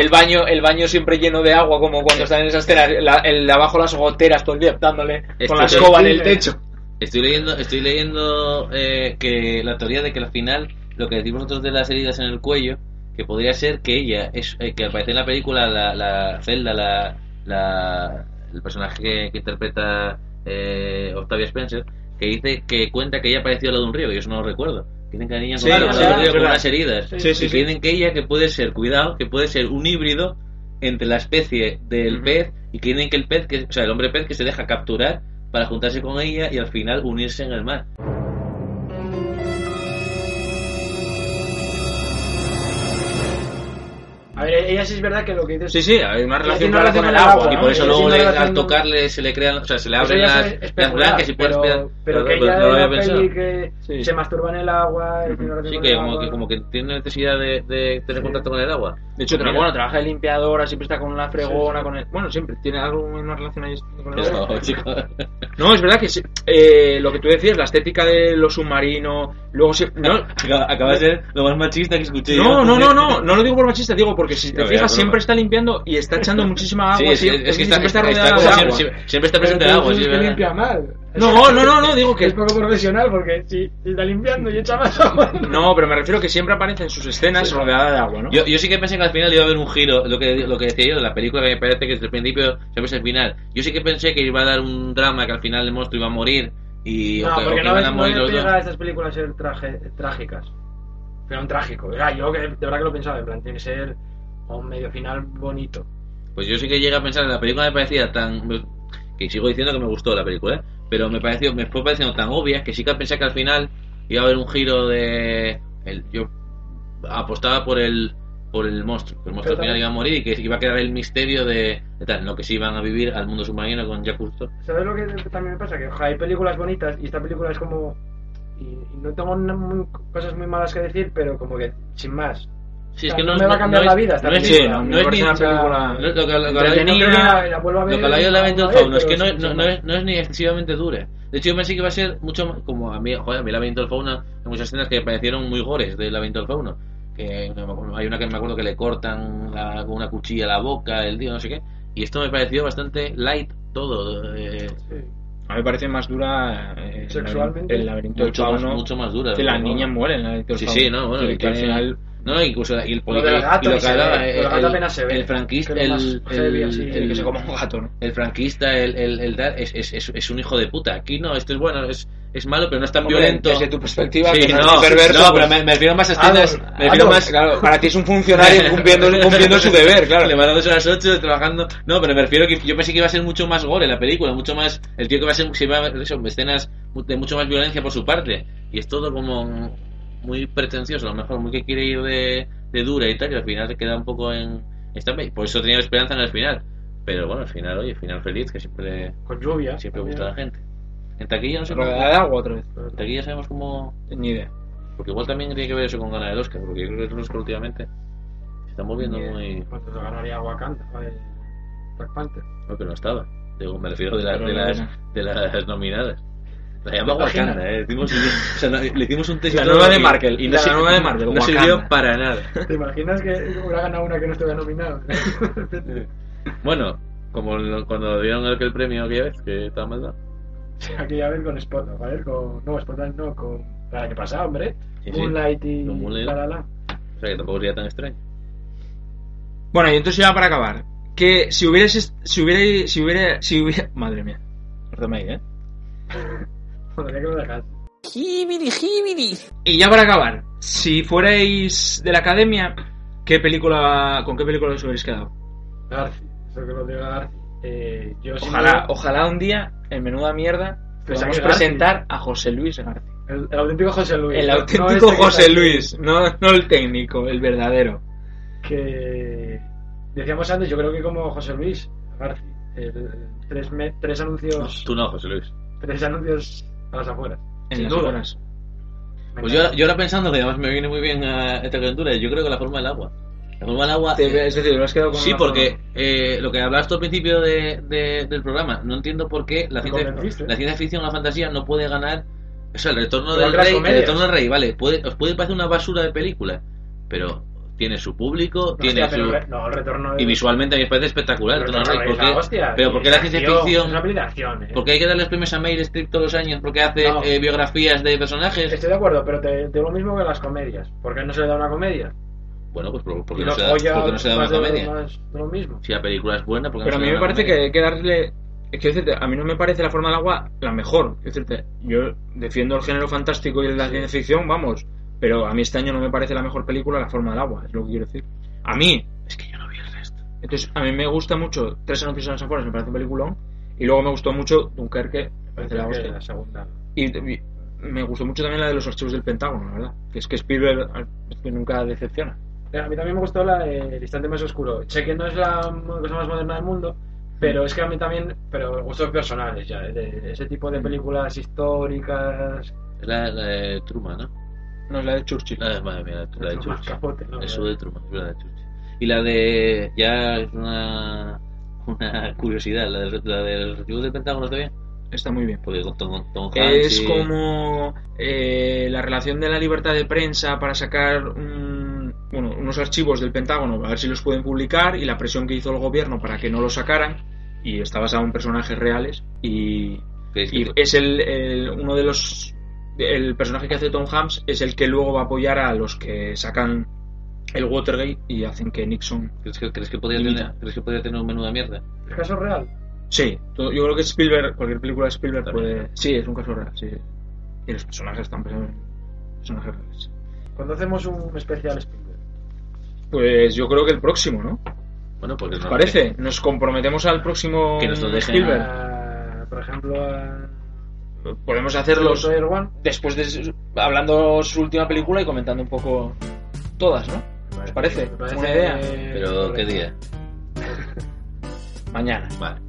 El baño el baño siempre lleno de agua como cuando están en esa escena la- el de abajo las goteras todo el día dándole con la escoba en el techo Estoy leyendo, estoy leyendo eh, que la teoría de que al final lo que decimos nosotros de las heridas en el cuello, que podría ser que ella es eh, que aparece en la película la, la Zelda, la, la- el personaje que, que interpreta eh, Octavia Spencer, que dice que cuenta que ella apareció al lado de un río, y eso no lo recuerdo. Dicen que la niña al sí, con unas heridas. Sí, sí, y sí, que ella que puede ser, cuidado, que puede ser un híbrido entre la especie del pez y dicen que el pez, que, o sea, el hombre pez que se deja capturar para juntarse con ella y al final unirse en el mar. A ver, ella sí es verdad que lo que dices. Sí, sí, hay una relación clara con el relación agua. con Y por eso luego le- no, al no. tocarle se le crean, o sea, se le abren las, las blancas y puedes pero, pero que no ella lo en había pensado. que Sí. se masturba en el agua, tiene relación Sí, que como, agua. que como que tiene necesidad de, de tener Sí. contacto con el agua. De hecho, Mira. bueno, trabaja de limpiadora, siempre está con la fregona, Sí, sí. con el... Bueno, siempre tiene algo, una relación ahí con el chico, No, es verdad que sí, eh, lo que tú decías, la estética de lo submarino, luego sí... No, acaba de ser lo más machista que escuché. no, no, no, no, no lo digo por machista, digo porque si te fijas siempre está limpiando y está echando muchísima agua, Sí, es que está, siempre está está- rodeada está de agua. siempre, siempre está Pero presente el agua. que ¿verdad? limpia mal. No, no, no, no, digo que... Es poco profesional porque si si está limpiando y echa más agua. No, pero me refiero que siempre aparece en sus escenas Sí. rodeada de agua, ¿no? Yo, yo sí que pensé que al final iba a haber un giro, lo que, lo que decía yo de la película, que me parece que desde el principio siempre es el final. Yo sí que pensé que iba a dar un drama, que al final el monstruo iba a morir y o No, que, o porque que no iban ves a no morir dos. pega a estas películas ser traje, trágicas. Pero un trágico. Era yo que de verdad que lo pensaba, en plan, tiene que ser un medio final bonito. Pues yo sí que llegué a pensar, la película me parecía tan... que sigo diciendo que me gustó la película, ¿eh? Pero me pareció me fue pareciendo tan obvia que sí que pensé que al final iba a haber un giro de... El, yo apostaba por el por el monstruo, que el monstruo al final iba a morir y que iba a quedar el misterio de, de tal, lo que sí iban a vivir al mundo submarino con Jack. ¿Sabes lo que también me pasa? Que ojalá, hay películas bonitas y esta película es como. Y, no tengo cosas muy malas que decir, pero como que sin más. Sí, es sea, que no, no me va a cambiar no la vida no es, No, no es ni una película lo, que, la vuelva a lo ver que hablaba yo de del vez, Fauno es que no, es, ni excesivamente dura. De hecho, yo pensé que iba a ser mucho más- como a mí, joder, a mí Laberinto del Fauno, hay muchas escenas que me parecieron muy gores del Laberinto del Fauno. Que hay una que me acuerdo que le cortan la- con una cuchilla la boca, el tío, no sé qué. Y esto me pareció bastante light todo. eh, A mí me parece más dura eh, Sexualmente. el laberinto del mucho, más, fauno. mucho más dura. que la niña muere en el laberinto del Sí, fauno. sí, no, bueno, y que al final No, incluso y el, Lo gato y lo que hablaba, el- gato apenas se ve. el franquista, el, el- el- que se coma un gato, ¿no? el franquista, el, el, el es, es, es, es un hijo de puta. Aquí no, esto es bueno, es, es malo, pero no es tan Hombre, violento. Desde tu perspectiva, Sí, no, perverso, no, pues- pero me, me refiero más a escenas. Me refiero más. claro, para ti es un funcionario cumpliendo, cumpliendo su deber, claro. Levantándose a las 8, trabajando. No, pero me refiero que yo pensé que iba a ser mucho más gore la película, mucho más. El tío que va a ser. Se iba a ver escenas de mucho más violencia por su parte. Y es todo como muy pretencioso, a lo mejor, muy que quiere ir de, de dura y tal, y al final se queda un poco en. Está, por eso tenía esperanza en el final. Pero bueno, al final, oye, final feliz, que siempre, Con lluvia. siempre también. gusta a la gente. En taquilla no sé cómo. De agua otra vez. En taquilla sabemos cómo. Ni idea. Porque igual también tiene que ver eso con ganar el Oscar, porque yo creo que Oscar últimamente se está moviendo Ni- muy. ¿Cuánto se ganaría Wakanda? eh, Black Panther. No, pero no estaba. Digo, me refiero de, las Pero de, las, de las nominadas. La llama ¿Te imaginas? Wakanda, ¿eh? Le hicimos, o sea, no- le hicimos un test y La nueva de Marvel, Y no, la nueva de Marvel, no Wakanda. sirvió para nada. ¿Te imaginas que hubiera ganado una que no estuviera nominada? Bueno, como lo- cuando dieron el, el premio aquella vez, que estaba mal dado. Aquella vez con Spotlight, ¿vale? Con, no, Spotlight no, con el año pasado, hombre. Sí, sí. Moonlight y Moonlight. la, la, la. O sea, que tampoco sería tan extraño. Bueno, y entonces ya para acabar. Que si hubierais. Si hubiera. Si hubiera. Si hubiera. Madre mía. Perdóname ahí, ¿eh? Joder, que lo dejas. Y ya para acabar. Si fuerais de la academia. ¿Qué película. ¿Con qué película os hubierais quedado? Garci, eso que lo diga Garci. Eh, yo Ojalá, ojalá un día, en menuda mierda, podamos aquí Garci. presentar a José Luis García. el, el auténtico José Luis. El no- no auténtico este José Luis, no, no el técnico, el verdadero. Que decíamos antes, yo creo que como José Luis Garci. el- tres, me- tres anuncios. Tú no, José Luis. Tres anuncios a las afueras. En Sin las duda. Me Pues yo, yo ahora pensando que además me viene muy bien a esta calentura, yo creo que la forma del agua. La forma del agua. Te- eh, es decir, lo has quedado con Sí, porque eh, lo que hablabas tú al principio de, de- del programa, no entiendo por qué la ciencia, la ciencia ficción o la fantasía no puede ganar. O sea, el retorno del rey, el retorno del rey, vale, puede, os puede parecer una basura de película, pero tiene su público, No, tiene hostia, su. pero no, el retorno de- Y visualmente a mí me parece espectacular. el retorno ¿Por qué? hostia, pero porque la ciencia ficción. Eh. Porque hay que darle los premios a Meryl Streep todos los años porque hace No. eh, biografías de personajes. Estoy de acuerdo, pero te, te digo lo mismo que las comedias. ¿Por qué no se le da una comedia? Bueno, pues ¿por- porque no, se da, porque no se da una más de- comedia. más de lo mismo. Si la película es buena, porque Pero a no mí me parece que hay que darle. Es que decirte, a mí no me parece la forma del agua la mejor. Es decirte, yo defiendo el género fantástico y la ciencia ficción, vamos. Pero a mí este año no me parece la mejor película la forma del agua, es lo que quiero decir. A mí. Es que yo no vi el resto. Entonces, a mí me gusta mucho Tres anuncios en las afueras, me parece un peliculón. Y luego me gustó mucho Dunkerque, me parece la hostia. la segunda. Y, y me gustó mucho también la de los archivos del Pentágono, la verdad. Que es que Spielberg al- es que nunca decepciona. A mí también me gustó la de El instante más oscuro. Sé que no es la cosa más moderna del mundo, pero es que a mí también, pero gustos personales ya, eh, de ese tipo de películas históricas. Es la, la de Truman, ¿no? No es la de Churchill. De, madre mía, la de Churchill. Capote, ¿no? Eso de Truman, es la de Churchill. Y la de. Ya es una. Una curiosidad, la de, la de los archivos del Pentágono está bien. Está muy bien. Porque con Tom, Tom Hanks Es y- como eh, la relación de la libertad de prensa para sacar un- bueno, unos archivos del Pentágono, a ver si los pueden publicar, y la presión que hizo el gobierno para que no los sacaran, y está basado en personajes reales, y, es el, el- uno de los... El personaje que hace Tom Hanks es el que luego va a apoyar a los que sacan el Watergate y hacen que Nixon... ¿Crees que, crees que podría tener, ¿Crees que podría tener un menú de mierda? ¿Es caso real? Sí, todo- yo creo que Spielberg, cualquier película de Spielberg puede... Sí, es un caso real, sí. Y los personajes están en personajes reales. Cuando hacemos un especial Spielberg. Pues yo creo que el próximo, ¿no? Bueno, porque ¿Os no- parece? Nos comprometemos al próximo Que nos lo dejen. Spielberg. Por ejemplo, a podemos hacerlos después de hablando su última película y comentando un poco todas, ¿no? ¿Os parece? parece ¿Una idea? Pero ¿qué día? Mañana. Vale.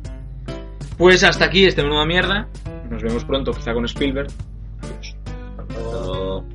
Pues hasta aquí este menuda mierda. Nos vemos pronto, quizá con Spielberg. Adiós. Hasta luego.